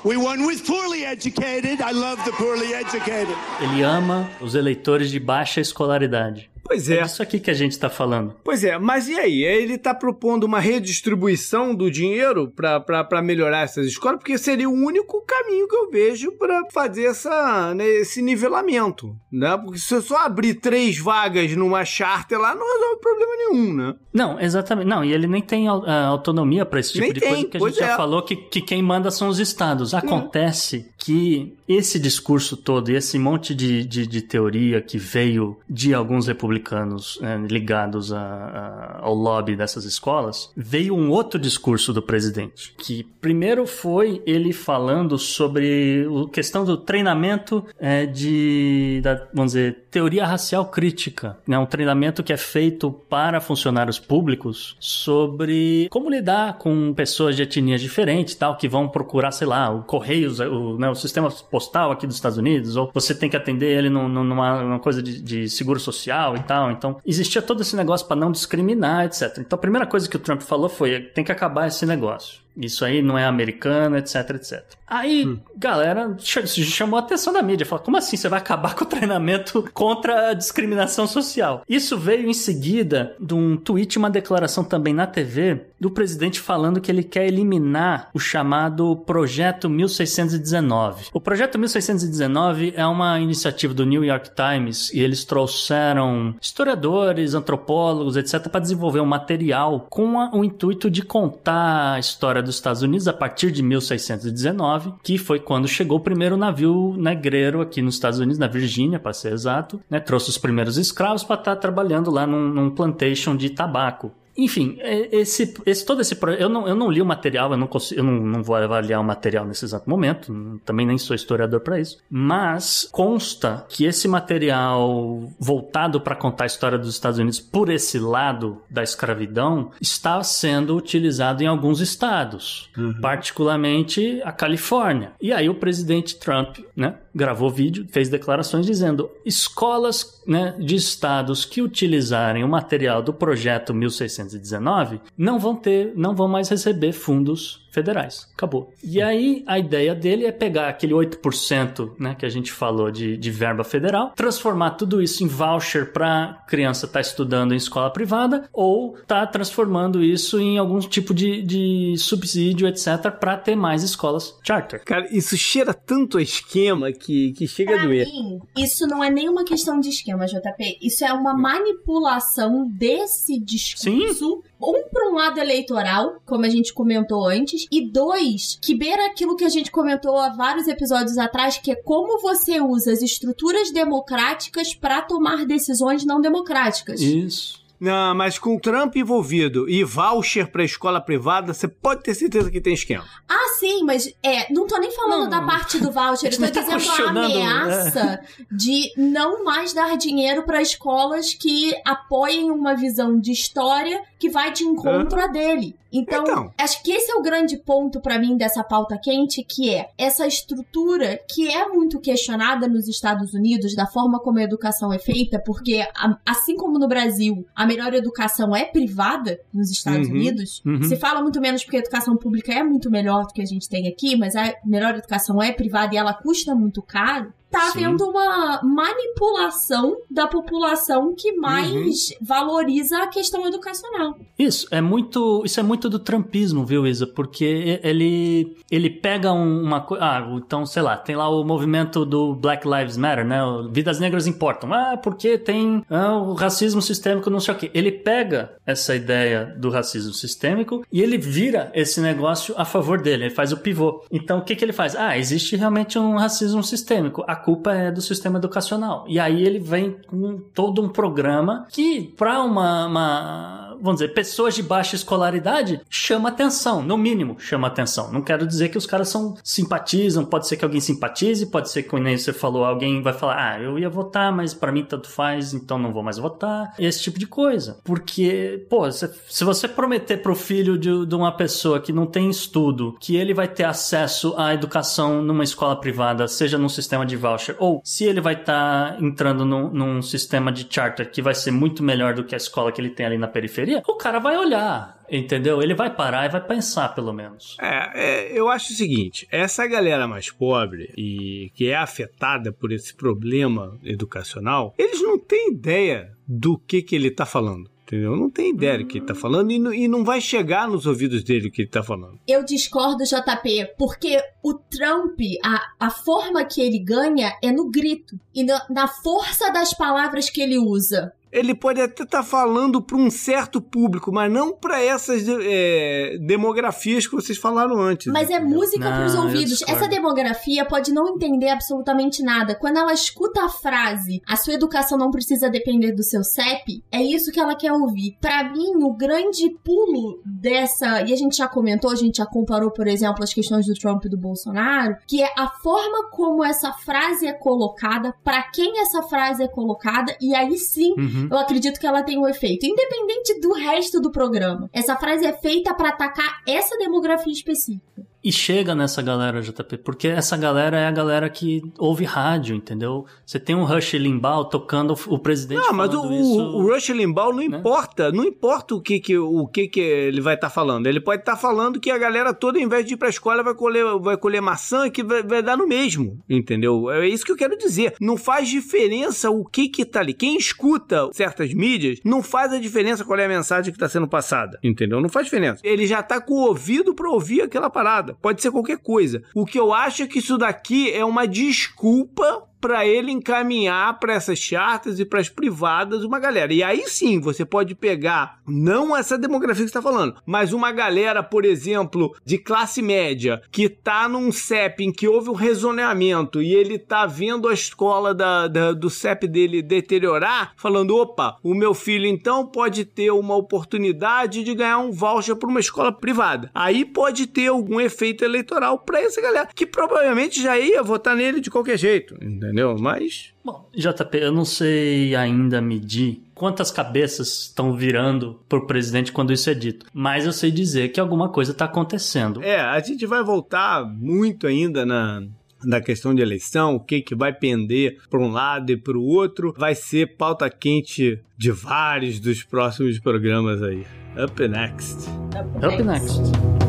We won with poorly educated. I love the poorly educated. Ele ama os eleitores de baixa escolaridade. Pois É é. isso aqui que a gente está falando. Pois é, mas e aí? Ele tá propondo uma redistribuição do dinheiro para melhorar essas escolas, porque seria o único caminho que eu vejo para fazer essa, né, esse nivelamento, né? Porque se eu só abrir três vagas numa charter lá, não resolve problema nenhum, né? Não, exatamente. Não, e ele nem tem ah, autonomia para esse tipo Nem de tem, coisa, porque a gente já é. falou que, que quem manda são os estados. Acontece que esse discurso todo esse monte de, de, de teoria que veio de alguns republicanos eh, ligados a- a- ao lobby dessas escolas, veio um outro discurso do presidente. Que primeiro foi ele falando sobre a questão do treinamento eh, de, da, vamos dizer, teoria racial crítica. Né? Um treinamento que é feito para funcionários públicos sobre como lidar com pessoas de etnias diferentes, tal, que vão procurar, sei lá, o Correios, o, né, o sistema postal aqui dos Estados Unidos, ou você tem que atender ele num- numa, numa coisa de, de seguro social e tal. Então, existia todo esse negócio para não discriminar, etc. Então, a primeira coisa que o Trump falou foi: tem que acabar esse negócio. Isso aí não é americano, etc, etc. Aí, galera, ch- chamou a atenção da mídia. Falou, como assim você vai acabar com o treinamento contra a discriminação social? Isso veio em seguida de um tweet, uma declaração também na TV, do presidente falando que ele quer eliminar o chamado Projeto 1619. O Projeto 1619 é uma iniciativa do New York Times e eles trouxeram historiadores, antropólogos, etc., para desenvolver um material com a- o intuito de contar a história dos Estados Unidos a partir de 1619, que foi quando chegou o primeiro navio negreiro aqui nos Estados Unidos, na Virgínia, para ser exato, né? Trouxe os primeiros escravos para estar trabalhando lá num, num plantation de tabaco. Enfim, é- esse, esse, todo esse eu não, eu não li o material, eu não consigo, eu não, não vou avaliar o material nesse exato momento, também nem sou historiador para isso, mas consta que esse material voltado para contar a história dos Estados Unidos por esse lado da escravidão está sendo utilizado em alguns estados, particularmente a Califórnia. E aí o presidente Trump, né, gravou vídeo, fez declarações dizendo: escolas né, de estados que utilizarem o material do projeto 1619 não vão ter, não vão mais receber fundos federais. Acabou. E aí a ideia dele é pegar aquele 8% né, que a gente falou de, de verba federal, transformar tudo isso em voucher para criança estar tá estudando em escola privada ou tá transformando isso em algum tipo de, de subsídio, etc., para ter mais escolas charter. Cara, isso cheira tanto a esquema que, que chega pra a doer. Mim, isso não é nenhuma questão de esquema, JP. Isso é uma manipulação desse discurso. Sim. Um, para um lado eleitoral, como a gente comentou antes, e dois, que beira aquilo que a gente comentou há vários episódios atrás, que é como você usa as estruturas democráticas para tomar decisões não democráticas. Isso. Não, mas com Trump envolvido e voucher para escola privada, você pode ter certeza que tem esquema. Ah, sim, mas é, não tô nem falando não, da parte do voucher, eu tô tá dizendo a ameaça é. de não mais dar dinheiro para escolas que apoiem uma visão de história que vai de encontro à dele. Então, então, acho que esse é o grande ponto para mim dessa pauta quente, que é essa estrutura que é muito questionada nos Estados Unidos da forma como a educação é feita, porque assim como no Brasil, a melhor educação é privada nos Estados uhum, Unidos. Uhum. Se fala muito menos porque a educação pública é muito melhor do que a gente tem aqui, mas a melhor educação é privada e ela custa muito caro tá Sim. havendo uma manipulação da população que mais uhum. valoriza a questão educacional. Isso é muito, isso é muito do trumpismo, viu, Isa? Porque ele ele pega uma coisa, ah, então, sei lá, tem lá o movimento do Black Lives Matter, né? Vidas negras importam. Ah, porque tem ah, o racismo sistêmico, não sei o quê. Ele pega essa ideia do racismo sistêmico e ele vira esse negócio a favor dele, ele faz o pivô. Então, o que que ele faz? Ah, existe realmente um racismo sistêmico. A culpa é do sistema educacional. E aí ele vem com todo um programa que, para uma, uma, vamos dizer, pessoas de baixa escolaridade, chama atenção, no mínimo chama atenção. Não quero dizer que os caras são simpatizam, pode ser que alguém simpatize, pode ser que, como você falou, alguém vai falar, ah, eu ia votar, mas para mim tanto faz, então não vou mais votar. Esse tipo de coisa. Porque, pô, se, se você prometer pro filho de, de uma pessoa que não tem estudo, que ele vai ter acesso à educação numa escola privada, seja num sistema de voucher, ou se ele vai estar tá entrando num, num, sistema de charter que vai ser muito melhor do que a escola que ele tem ali na periferia, o cara vai olhar. Entendeu? Ele vai parar e vai pensar, pelo menos. É, é, eu acho o seguinte: essa galera mais pobre e que é afetada por esse problema educacional, eles não têm ideia do que, que ele está falando. Entendeu? Não tem ideia do que ele tá falando e, e não vai chegar nos ouvidos dele o que ele tá falando. Eu discordo, JP, porque o Trump, a, a forma que ele ganha é no grito e na, na força das palavras que ele usa ele pode até estar tá falando para um certo público, mas não para essas é, demografias que vocês falaram antes. Mas é entendeu? é música para os ouvidos. Essa demografia pode não entender absolutamente nada. Quando ela escuta a frase, a sua educação não precisa depender do seu CEP, é isso que ela quer ouvir. Para mim, o grande pulo dessa, e a gente já comentou, a gente já comparou, por exemplo, as questões do Trump e do Bolsonaro, que é a forma como essa frase é colocada, para quem essa frase é colocada, e aí sim. Uhum eu acredito que ela tem um efeito, independente do resto do programa. Essa frase é feita para atacar essa demografia específica e chega nessa galera, JP, porque essa galera é a galera que ouve rádio, entendeu? Você tem um Rush Limbaugh tocando o presidente Não, mas o, isso, o Rush Limbaugh não né? importa, não importa o que que, o que, que ele vai estar tá falando. Ele pode estar tá falando que a galera toda, ao invés de ir pra escola, vai colher, vai colher maçã que vai, vai, dar no mesmo, entendeu? É isso que eu quero dizer. Não faz diferença o que que tá ali. Quem escuta certas mídias, não faz a diferença qual é a mensagem que tá sendo passada, entendeu? Não faz diferença. Ele já tá com o ouvido pra ouvir aquela parada pode ser qualquer coisa. O que eu acho é que isso daqui é uma desculpa para ele encaminhar para essas chartas e para as privadas uma galera. E aí sim, você pode pegar não essa demografia que está falando, mas uma galera, por exemplo, de classe média que tá num CEP em que houve um rezoneamento e ele tá vendo a escola da, da, do CEP dele deteriorar, falando: opa, o meu filho então pode ter uma oportunidade de ganhar um voucher para uma escola privada. Aí pode ter algum efeito eleitoral para essa galera que provavelmente já ia votar nele de qualquer jeito, entendeu? Entendeu? Mas. Bom, JP, eu não sei ainda medir quantas cabeças estão virando por presidente quando isso é dito. Mas eu sei dizer que alguma coisa está acontecendo. É, a gente vai voltar muito ainda na, na questão de eleição, o que, que vai pender para um lado e para o outro, vai ser pauta quente de vários dos próximos programas aí. Up next. Up next. Up next.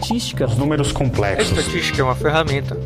Estatística. Os números A complexos. estatística é uma ferramenta.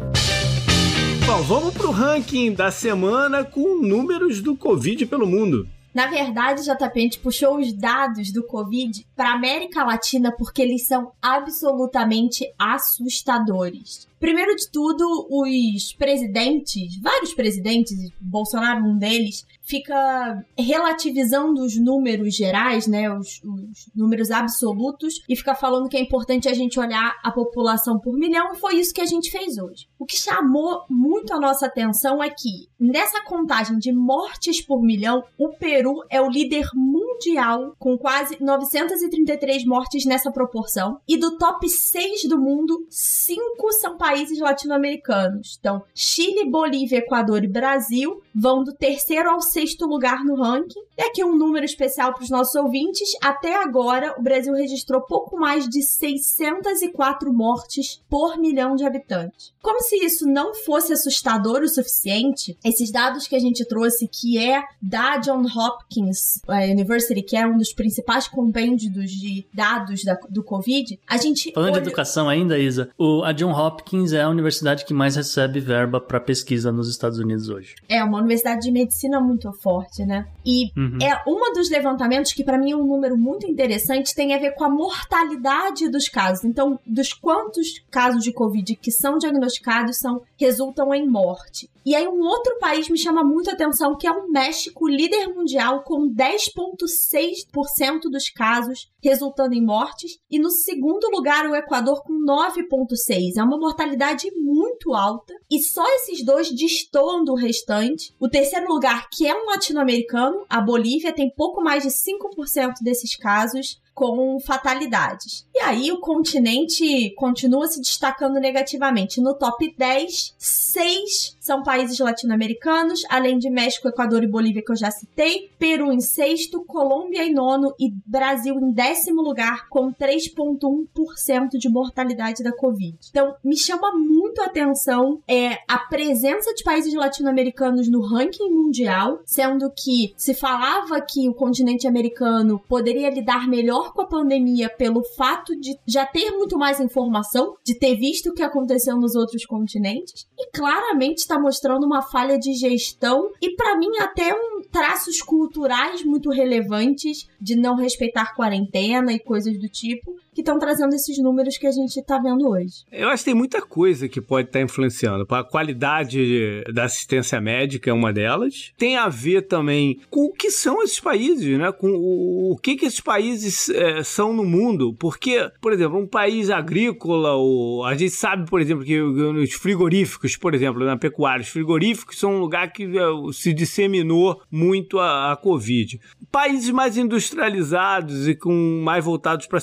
Bom, vamos pro ranking da semana com números do Covid pelo mundo. Na verdade, JP, a gente puxou os dados do Covid para América Latina porque eles são absolutamente assustadores. Primeiro de tudo, os presidentes, vários presidentes, Bolsonaro um deles, fica relativizando os números gerais, né, os, os números absolutos, e fica falando que é importante a gente olhar a população por milhão, e foi isso que a gente fez hoje. O que chamou muito a nossa atenção é que, nessa contagem de mortes por milhão, o Peru é o líder mundial, com quase 933 mortes nessa proporção, e do top 6 do mundo, 5 são países latino-americanos. Então, Chile, Bolívia, Equador e Brasil vão do terceiro ao sexto lugar no ranking. E aqui um número especial para os nossos ouvintes. Até agora, o Brasil registrou pouco mais de 604 mortes por milhão de habitantes. Como se isso não fosse assustador o suficiente, esses dados que a gente trouxe, que é da John Hopkins eh, University, que é um dos principais compêndios de dados da- do Covid, a gente. Falando de educação ainda, Isa, o, a John Hopkins é a universidade que mais recebe verba para pesquisa nos Estados Unidos hoje. É uma universidade de medicina muito forte, né? E Uhum. é um dos levantamentos que para mim é um número muito interessante, tem a ver com a mortalidade dos casos. Então, dos quantos casos de COVID que são diagnosticados são resultam em morte. E aí um outro país me chama muito a atenção, que é o México, líder mundial com 10.6% dos casos resultando em mortes, e no segundo lugar o Equador com 9.6. É uma mortalidade muito alta e só esses dois destoam do restante. O terceiro lugar, que é um latino-americano, a Bolívia, tem pouco mais de 5% desses casos com fatalidades. E aí o continente continua se destacando negativamente. No top 10, seis são países latino-americanos, além de México, Equador e Bolívia que eu já citei, Peru em sexto, Colômbia em nono e Brasil em décimo lugar com 3.1% de mortalidade da Covid. Então, me chama muito a atenção é a presença de países latino-americanos no ranking mundial, sendo que se falava que o continente americano poderia lidar melhor com a pandemia pelo fato de já ter muito mais informação, de ter visto o que aconteceu nos outros continentes, e claramente está mostrando uma falha de gestão e para mim até um traços culturais muito relevantes de não respeitar quarentena e coisas do tipo, que estão trazendo esses números que a gente tá vendo hoje. Eu acho que tem muita coisa que pode estar influenciando. A qualidade da assistência médica é uma delas. Tem a ver também com o que são esses países, né? Com o, o que, que esses países é, são no mundo. Porque, por exemplo, um país agrícola, ou, a gente sabe, por exemplo, que os frigoríficos, por exemplo, na pecuária, os frigoríficos são um lugar que é, se disseminou muito a, a Covid. Países mais industrializados e com mais voltados para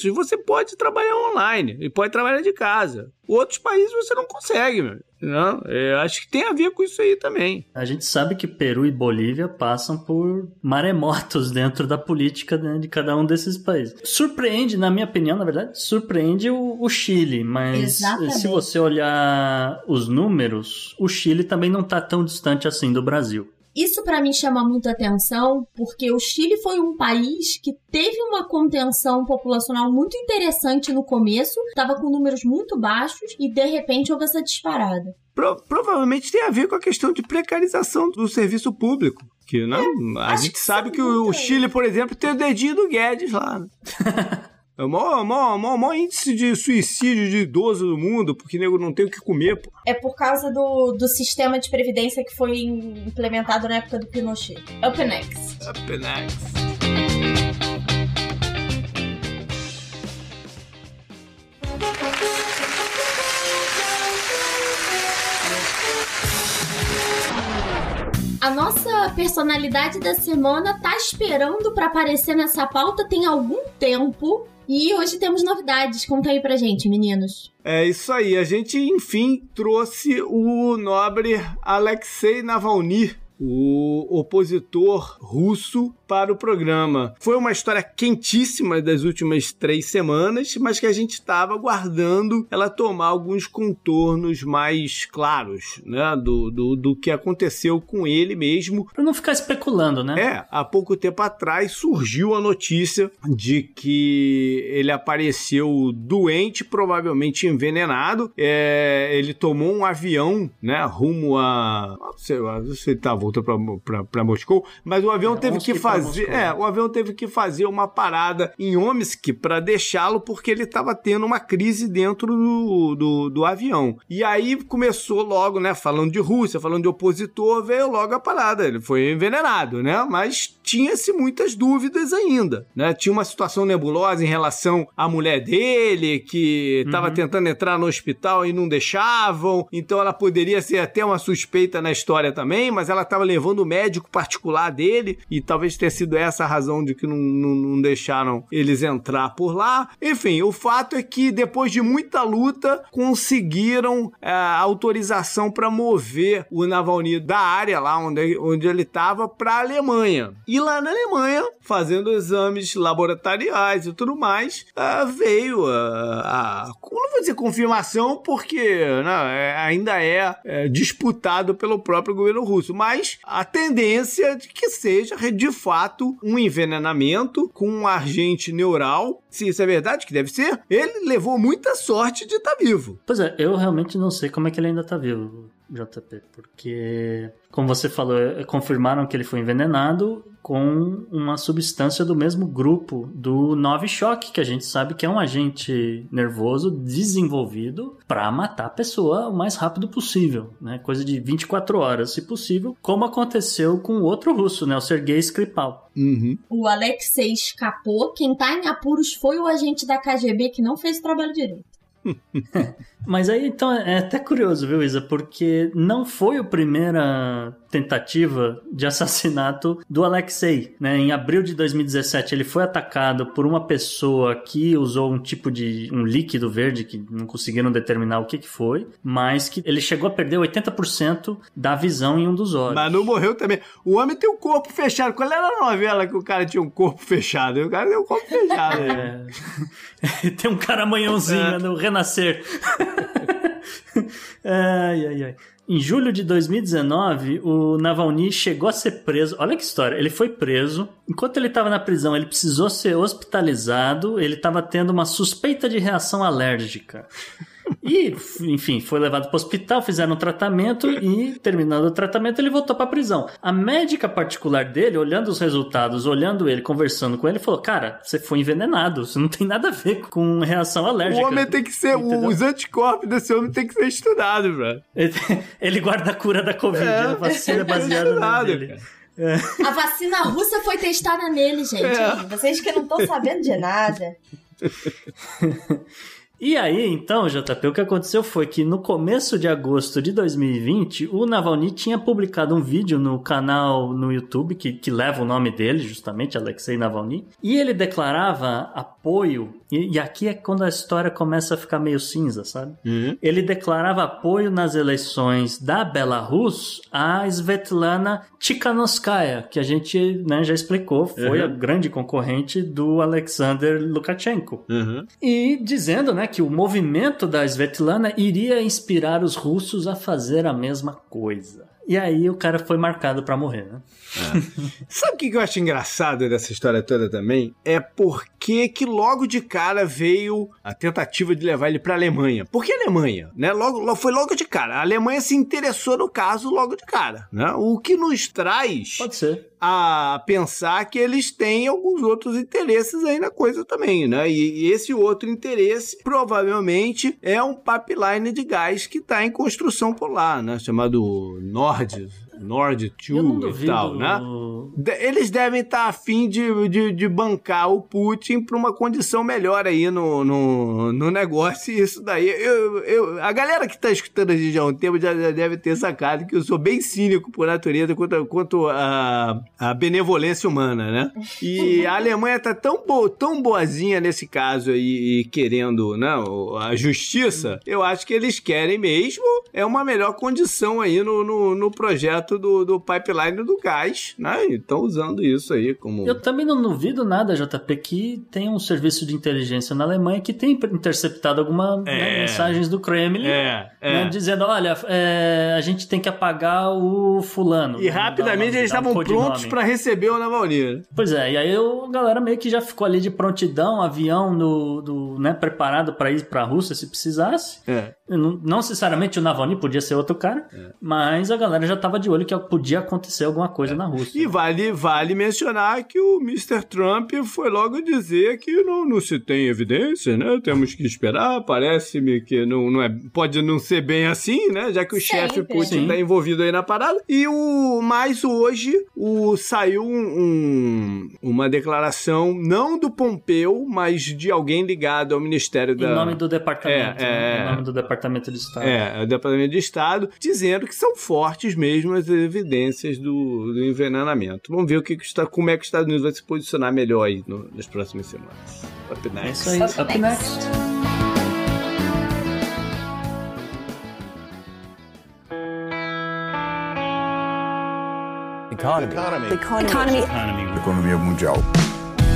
serviços, você pode trabalhar online e pode trabalhar de casa. Outros países você não consegue, meu. Não, eu acho que tem a ver com isso aí também. A gente sabe que Peru e Bolívia passam por maremotos dentro da política né, de cada um desses países. Surpreende, na minha opinião, na verdade, surpreende o, o Chile, mas Exatamente. se você olhar os números, o Chile também não está tão distante assim do Brasil. Isso para mim chama muita atenção, porque o Chile foi um país que teve uma contenção populacional muito interessante no começo, estava com números muito baixos e de repente houve essa disparada. Pro- provavelmente tem a ver com a questão de precarização do serviço público. Que não, a acho gente que sabe sim, que o, o. Chile, por exemplo, tem o dedinho do Guedes lá. É o maior, maior, maior, maior índice de suicídio de idoso do mundo, porque nego não tem o que comer, pô. É por causa do, do sistema de previdência que foi implementado na época do Pinochet. Up next. Up next. A nossa personalidade da semana tá esperando pra aparecer nessa pauta tem algum tempo. E hoje temos novidades. Conta aí pra gente, meninos. É isso aí, a gente enfim trouxe o nobre Alexei Navalny o opositor russo para o programa. Foi uma história quentíssima das últimas três semanas, mas que a gente estava aguardando ela tomar alguns contornos mais claros, né? Do, do, do que aconteceu com ele mesmo. Para não ficar especulando, né? É, há pouco tempo atrás surgiu a notícia de que ele apareceu doente, provavelmente envenenado. É, ele tomou um avião, né? Rumo a. Não sei, não sei tá, voltou para Moscou, mas o avião É, teve que Omsk fazer. É, o avião teve que fazer uma parada em Omsk para deixá-lo, porque ele estava tendo uma crise dentro do, do, do avião. E aí começou logo, né? Falando de Rússia, falando de opositor, veio logo a parada. Ele foi envenenado, né? Mas tinha-se muitas dúvidas ainda, né? Tinha uma situação nebulosa em relação à mulher dele, que estava tentando entrar no hospital e não deixavam, então ela poderia ser até uma suspeita na história também, mas ela estava levando o médico particular dele, e talvez tenha sido essa a razão de que não, não- não deixaram eles entrar por lá. Enfim, o fato é que depois de muita luta, conseguiram é, a autorização para mover o Navalny da área lá onde, onde ele estava para a Alemanha. E lá na Alemanha, fazendo exames laboratoriais e tudo mais, ah, veio a, a- Não vou dizer confirmação, porque né, é- ainda é, é, disputado pelo próprio governo russo, mas a tendência de que seja de fato um envenenamento com um agente neural. Se isso é verdade, que deve ser, ele levou muita sorte de estar vivo. Pois é, eu realmente não sei como é que ele ainda tá vivo, JP, porque, como você falou, é, confirmaram que ele foi envenenado com uma substância do mesmo grupo do Novichok, que a gente sabe que é um agente nervoso desenvolvido para matar a pessoa o mais rápido possível, né? Coisa de 24 horas, se possível, como aconteceu com o outro russo, né? O Sergei Skripal. Uhum. O Alexei escapou. Quem tá em apuros foi o agente da KGB que não fez o trabalho direito. Mas aí, então, é até curioso, viu, Isa? Porque não foi a primeira tentativa de assassinato do Alexei, né? Em abril de 2017, ele foi atacado por uma pessoa que usou um tipo de um líquido verde que não conseguiram determinar o que que foi, mas que ele chegou a perder 80% da visão em um dos olhos. Mas não morreu também. O homem tem o corpo fechado. Qual era a novela que o cara tinha um corpo fechado? O cara tem um corpo fechado. É. Tem um caramanhãozinho É. né, no Renascer. Ai, ai, ai. Em julho de 2019, o Navalny chegou a ser preso. Olha que história. Ele foi preso. Enquanto ele estava na prisão, ele precisou ser hospitalizado. Ele estava tendo uma suspeita de reação alérgica. E, enfim, foi levado para o hospital, fizeram um tratamento e, terminando o tratamento, ele voltou para a prisão. A médica particular dele, olhando os resultados, olhando ele, conversando com ele, falou: Cara, você foi envenenado, isso não tem nada a ver com reação O alérgica. homem tem que ser. Entendeu? Os anticorpos desse homem tem que ser estudado, velho. Ele, ele guarda a cura da Covid, É, a vacina é baseada estudado, nele. cara. A vacina russa foi testada nele, gente. É. Vocês que não estão sabendo de nada. E aí, então, JP, o que aconteceu foi que no começo de agosto de 2020, o Navalny tinha publicado um vídeo no canal no YouTube que, que leva o nome dele, justamente, Alexei Navalny, e ele declarava apoio, e, e aqui é quando a história começa a ficar meio cinza, sabe? Ele declarava apoio nas eleições da Belarus a Svetlana Tikhanovskaya, que a gente né, já explicou, foi Uhum. a grande concorrente do Alexander Lukashenko. Uhum. E dizendo né, que o movimento da Svetlana iria inspirar os russos a fazer a mesma coisa. E aí o cara foi marcado pra morrer, né? Sabe o que eu acho engraçado dessa história toda também? É porque que logo de cara veio a tentativa de levar ele pra Alemanha. Por que Alemanha? Né? Logo, lo- foi logo de cara. A Alemanha se interessou no caso logo de cara. Né? O que nos traz Pode ser. a pensar que eles têm alguns outros interesses aí na coisa também, né? E, e esse outro interesse provavelmente é um pipeline de gás que está em construção por lá, né? Chamado Nord, Nord 2 Eu não e tal, né? Eles devem estar afim de, de, de bancar o Putin para uma condição melhor aí no, no, no negócio. E isso daí, eu, eu, a galera que está escutando a gente há um tempo já, já, deve ter sacado que eu sou bem cínico por natureza quanto, quanto a, a benevolência humana, né? E a Alemanha tá tão, bo, tão boazinha nesse caso aí, querendo né, a justiça, eu acho que eles querem mesmo é uma melhor condição aí no, no, no projeto do, do pipeline do gás, né? Estão usando isso aí como. Eu também não duvido nada, JP, que tem um serviço de inteligência na Alemanha que tem interceptado algumas né, é, né, mensagens do Kremlin é, é. Né, dizendo: olha, é, a gente tem que apagar o fulano. E rapidamente eles estavam um prontos para receber o Navalny. Pois é, e aí a galera meio que já ficou ali de prontidão, avião do, do né, preparado para ir para a Rússia se precisasse. É. Não, não, necessariamente o Navalny podia ser outro cara, é. mas a galera já estava de olho que podia acontecer alguma coisa é. na Rússia. E vale, vale mencionar que o Mr. Trump foi logo dizer que não, não se tem evidência, né? Temos que esperar. Parece-me que não, não é, pode não ser bem assim, né? Já que o chefe Putin está envolvido aí na parada. E o mais hoje o, saiu um, uma declaração não do Pompeu, mas de alguém ligado ao Ministério da. Em nome do departamento. É, né? é... Em nome do departamento Departamento de Estado. É, o Departamento de Estado, dizendo que são fortes mesmo as evidências do, do envenenamento. Vamos ver o que, que está, como é que os Estados Unidos vai se posicionar melhor aí no, nas próximas semanas. Up next. É isso aí, up, up next. next. Economy. Economy. Economy. Economy. Economia mundial.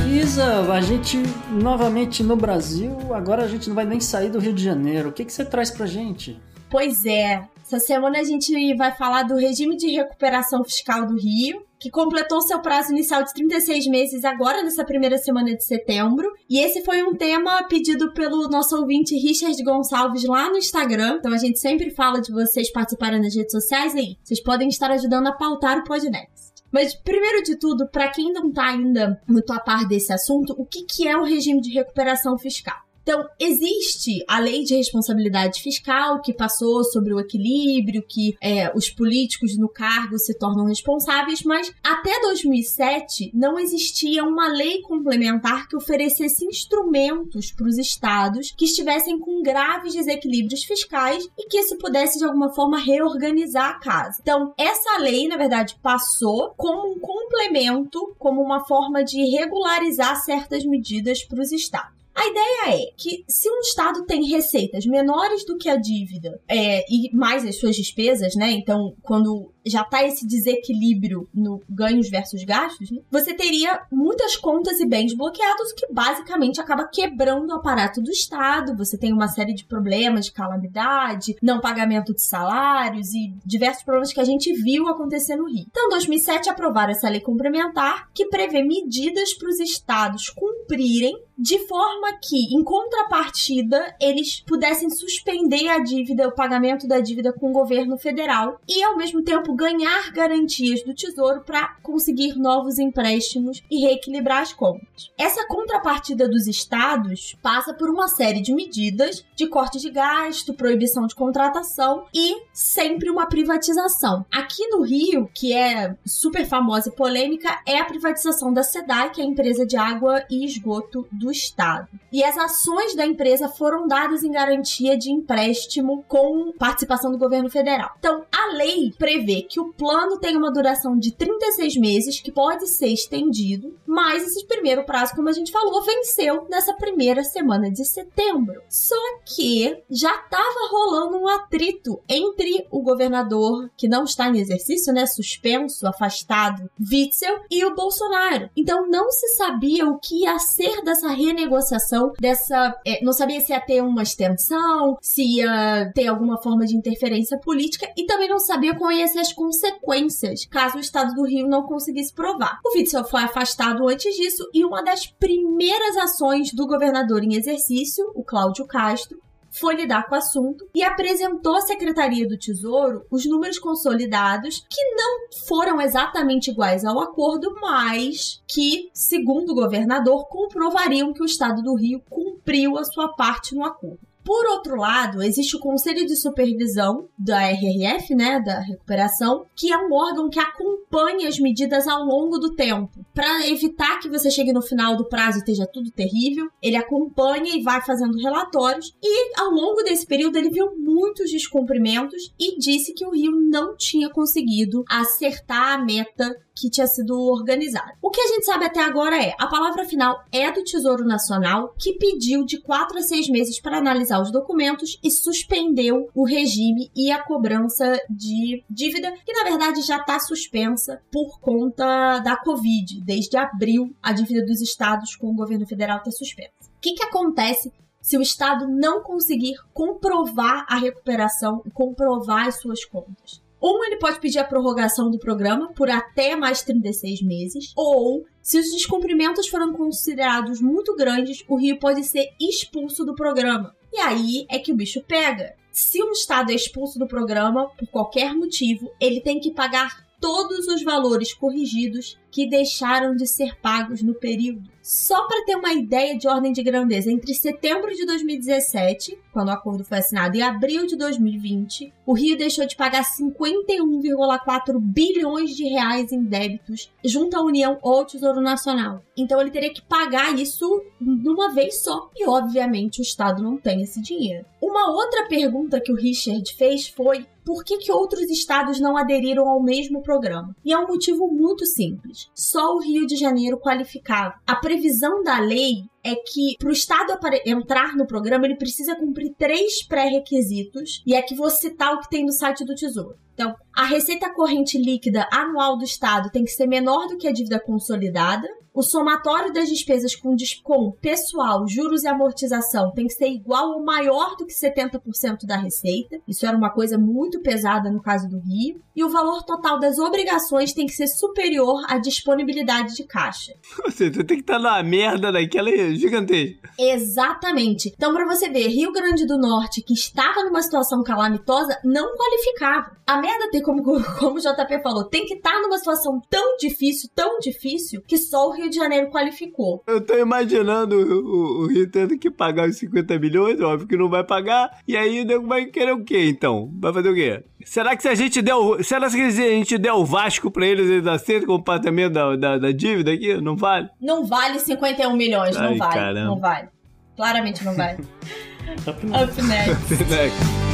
Isa, a gente novamente no Brasil, agora a gente não vai nem sair do Rio de Janeiro. O que, que você traz pra gente? Pois é, essa semana a gente vai falar do regime de recuperação fiscal do Rio, que completou seu prazo inicial de 36 meses agora nessa primeira semana de setembro. E esse foi um tema pedido pelo nosso ouvinte Richard Gonçalves lá no Instagram. Então a gente sempre fala de vocês participarem nas redes sociais aí. Vocês podem estar ajudando a pautar o Podnext. Mas, primeiro de tudo, para quem não está ainda muito a par desse assunto, o que, que é o regime de recuperação fiscal? Então, existe a lei de responsabilidade fiscal que passou sobre o equilíbrio, que é, os políticos no cargo se tornam responsáveis, mas até 2007 não existia uma lei complementar que oferecesse instrumentos para os estados que estivessem com graves desequilíbrios fiscais e que isso pudesse de alguma forma reorganizar a casa. Então, essa lei, na verdade, passou como um complemento, como uma forma de regularizar certas medidas para os estados. A ideia é que se um Estado tem receitas menores do que a dívida é, e mais as suas despesas, né? Então, quando já tá esse desequilíbrio no ganhos versus gastos, né? você teria muitas contas e bens bloqueados, que basicamente acaba quebrando o aparato do Estado. Você tem uma série de problemas de calamidade, não pagamento de salários e diversos problemas que a gente viu acontecer no Rio. Então, em 2007, aprovaram essa lei complementar que prevê medidas para os estados cumprirem de forma que, em contrapartida, eles pudessem suspender a dívida, o pagamento da dívida com o governo federal e, ao mesmo tempo, ganhar garantias do Tesouro para conseguir novos empréstimos e reequilibrar as contas. Essa contrapartida dos estados passa por uma série de medidas de corte de gasto, proibição de contratação e sempre uma privatização. Aqui no Rio, que é super famosa e polêmica, é a privatização da SEDAI, que é a empresa de água e esgoto do do Estado. E as ações da empresa foram dadas em garantia de empréstimo com participação do governo federal. Então, a lei prevê que o plano tem uma duração de 36 meses, que pode ser estendido, mas esse primeiro prazo, como a gente falou, venceu nessa primeira semana de setembro. Só que já estava rolando um atrito entre o governador, que não está em exercício, né, suspenso, afastado, Witzel, e o Bolsonaro. Então, não se sabia o que ia ser dessa renegociação dessa. É, não sabia se ia ter uma extensão, se ia ter alguma forma de interferência política e também não sabia quais iam ser as consequências caso o Estado do Rio não conseguisse provar. O Witzel foi afastado antes disso e uma das primeiras ações do governador em exercício, o Cláudio Castro, foi lidar com o assunto e apresentou à Secretaria do Tesouro os números consolidados que não foram exatamente iguais ao acordo, mas que, segundo o governador, comprovariam que o Estado do Rio cumpriu a sua parte no acordo. Por outro lado, existe o Conselho de Supervisão da RRF, né, da recuperação, que é um órgão que acompanha as medidas ao longo do tempo, para evitar que você chegue no final do prazo e esteja tudo terrível. Ele acompanha e vai fazendo relatórios e ao longo desse período ele viu muitos descumprimentos e disse que o Rio não tinha conseguido acertar a meta que tinha sido organizado. O que a gente sabe até agora é: a palavra final é do Tesouro Nacional, que pediu de quatro a seis meses para analisar os documentos e suspendeu o regime e a cobrança de dívida, que na verdade já está suspensa por conta da Covid. Desde abril, a dívida dos estados com o governo federal está suspensa. O que, que acontece se o Estado não conseguir comprovar a recuperação e comprovar as suas contas? Um, ele pode pedir a prorrogação do programa por até mais 36 meses, ou, se os descumprimentos foram considerados muito grandes, o Rio pode ser expulso do programa. E aí é que o bicho pega. Se um estado é expulso do programa por qualquer motivo, ele tem que pagar todos os valores corrigidos que deixaram de ser pagos no período. Só para ter uma ideia de ordem de grandeza, entre setembro de 2017, quando o acordo foi assinado, e abril de 2020, o Rio deixou de pagar 51,4 bilhões de reais em débitos junto à União ou Tesouro Nacional. Então ele teria que pagar isso numa vez só. E obviamente o Estado não tem esse dinheiro. Uma outra pergunta que o Richard fez foi por que, que outros estados não aderiram ao mesmo programa? E é um motivo muito simples. Só o Rio de Janeiro qualificava. A previsão da lei é que para o Estado entrar no programa, ele precisa cumprir três pré-requisitos, e aqui vou citar o que tem no site do Tesouro. Então, a receita corrente líquida anual do Estado tem que ser menor do que a dívida consolidada, o somatório das despesas com, com pessoal, juros e amortização tem que ser igual ou maior do que 70% da receita. Isso era uma coisa muito pesada no caso do Rio. E o valor total das obrigações tem que ser superior à disponibilidade de caixa. Você tem que estar na merda daquela gigantesca. Exatamente. Então, para você ver, Rio Grande do Norte, que estava numa situação calamitosa, não qualificava. A merda tem, como, como o JP falou, tem que estar numa situação tão difícil, tão difícil, que só o Rio de Janeiro qualificou. Eu tô imaginando o, o, Rio tendo que pagar os 50 milhões, óbvio que não vai pagar. E aí o nego vai querer o quê, então? Vai fazer o quê? Será que se a gente der o, será que se a gente der o Vasco pra eles, eles aceitam o pagamento da, da, da, dívida aqui? Não vale? Não vale 51 milhões, Ai, não vale. Caramba. Não vale. Claramente não vale. Up next. Up next.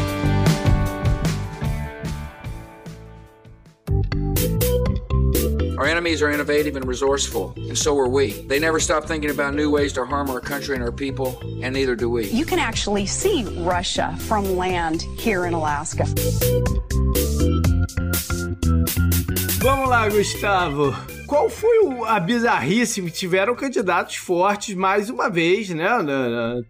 enemies are innovative and resourceful, and so are we. They never stop thinking about new ways to harm our country and our people, and neither do we. You can actually see Russia from land here in Alaska. Vamos lá, Gustavo. Qual foi a bizarrice que tiveram candidatos fortes mais uma vez, né?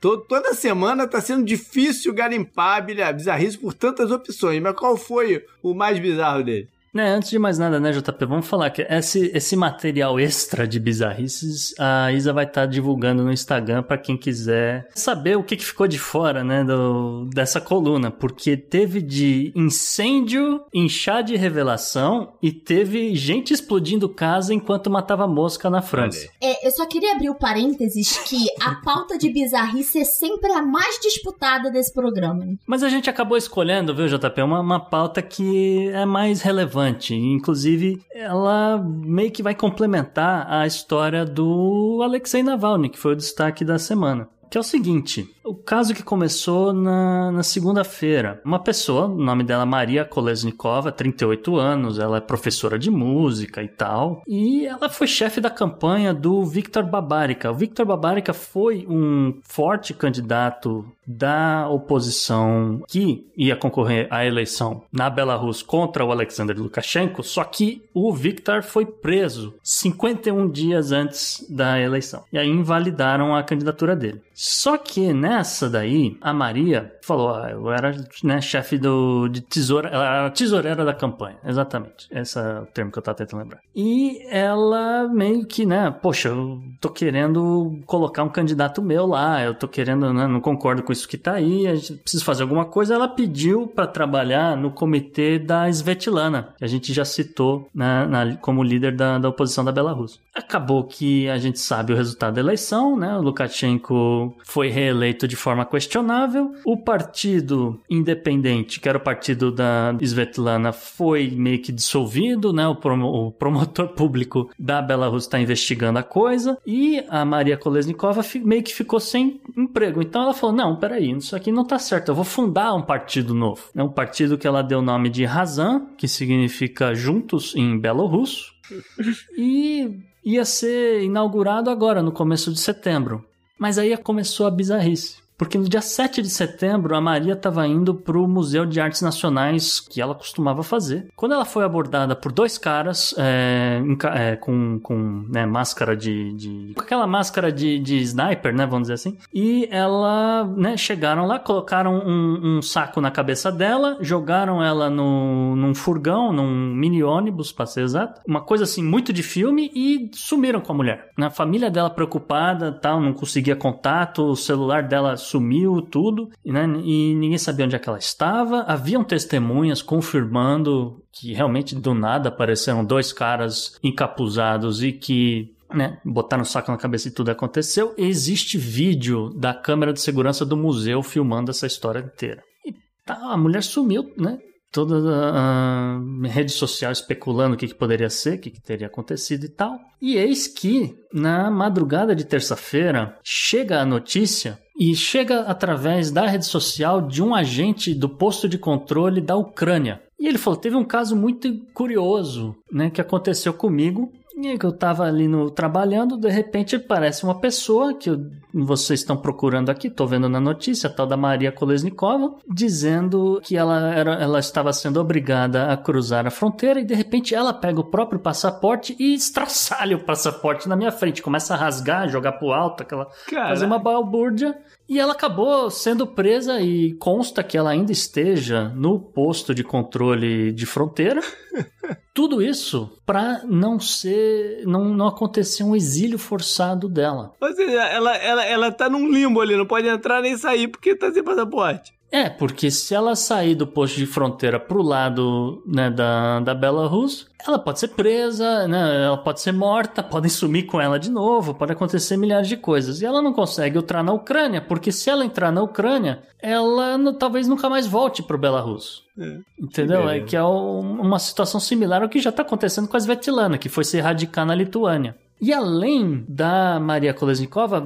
Toda semana tá sendo difícil garimpar a bizarrice por tantas opções, mas qual foi o mais bizarro dele? Né, antes de mais nada, né, JP, vamos falar que esse, esse material extra de bizarrices a Isa vai estar tá divulgando no Instagram para quem quiser saber o que, que ficou de fora, né, do, dessa coluna, porque teve de incêndio em chá de revelação e teve gente explodindo casa enquanto matava mosca na França. É, eu só queria abrir o parênteses que a pauta de bizarrice é sempre a mais disputada desse programa. Né? Mas a gente acabou escolhendo, viu, JP, uma, uma pauta que é mais relevante relevante. Inclusive, ela meio que vai complementar a história do Alexei Navalny, que foi o destaque da semana. Que é o seguinte: o caso que começou na, na segunda-feira. Uma pessoa, o nome dela é Maria Kolesnikova, 38 anos, ela é professora de música e tal. E ela foi chefe da campanha do Viktor Babarika. O Viktor Babarika foi um forte candidato da oposição que ia concorrer à eleição na Belarus contra o Alexander Lukashenko, só que o Viktor foi preso 51 dias antes da eleição. E aí invalidaram a candidatura dele. Só que, né, Nessa daí, a Maria falou, ah, eu era né, chefe do, de tesoura, ela era tesoureira da campanha, exatamente. Esse é o termo que eu tava tentando lembrar. E ela meio que, né, poxa, eu tô querendo colocar um candidato meu lá, eu tô querendo, né, não concordo com isso que tá aí, precisa fazer alguma coisa. Ela pediu para trabalhar no comitê da Svetlana, que a gente já citou né, na, como líder da, da oposição da Belarus. Acabou que a gente sabe o resultado da eleição, né, o Lukashenko foi reeleito de forma questionável. O partido independente, que era o partido da Svetlana, foi meio que dissolvido, né? O, prom o promotor público da Belarus está investigando a coisa e a Maria Kolesnikova meio que ficou sem emprego. Então ela falou: não, peraí, isso aqui não tá certo, eu vou fundar um partido novo. É um partido que ela deu o nome de Razan, que significa juntos em belorrusso. e ia ser inaugurado agora, no começo de setembro. Mas aí começou a bizarrice. Porque no dia 7 de setembro, a Maria estava indo para o Museu de Artes Nacionais que ela costumava fazer. Quando ela foi abordada por dois caras é, é, com, com né, máscara de, de, com aquela máscara de, de sniper, né? Vamos dizer assim. E ela, né, chegaram lá, colocaram um, um saco na cabeça dela, jogaram ela no, num furgão, num mini ônibus, para ser exato. Uma coisa assim, muito de filme e sumiram com a mulher. A família dela preocupada, tal, não conseguia contato, o celular dela sumiu tudo, né? E ninguém sabia onde é que ela estava. Haviam testemunhas confirmando que realmente do nada apareceram dois caras encapuzados e que né, botaram o saco na cabeça e tudo aconteceu. Existe vídeo da câmera de segurança do museu filmando essa história inteira. E tá, a mulher sumiu, né? toda a, rede social especulando o que, que poderia ser, o que, que, teria acontecido e tal. E eis que, na madrugada de terça-feira, chega a notícia e chega através da rede social de um agente do posto de controle da Ucrânia. E ele falou: teve um caso muito curioso né, que aconteceu comigo e que eu tava ali no trabalhando, de repente aparece uma pessoa que eu, vocês estão procurando aqui, tô vendo na notícia, a tal da Maria Kolesnikova, dizendo que ela, era, ela estava sendo obrigada a cruzar a fronteira e de repente ela pega o próprio passaporte e estraçalha o passaporte na minha frente, começa a rasgar, jogar pro alto, aquela, fazer uma balbúrdia. E ela acabou sendo presa e consta que ela ainda esteja no posto de controle de fronteira. Tudo isso para não ser, não, não acontecer um exílio forçado dela. Ou seja, ela, ela, ela tá num limbo ali, não pode entrar nem sair porque tá sem passaporte. É, porque se ela sair do posto de fronteira pro lado né, da, da Belarus, ela pode ser presa, né, ela pode ser morta, podem sumir com ela de novo, pode acontecer milhares de coisas. E ela não consegue entrar na Ucrânia, porque se ela entrar na Ucrânia, ela no, talvez nunca mais volte pro Belarus. É, Entendeu? É que é uma situação similar ao que já está acontecendo com a Svetlana, que foi se erradicar na Lituânia. E além da Maria Kolesnikova,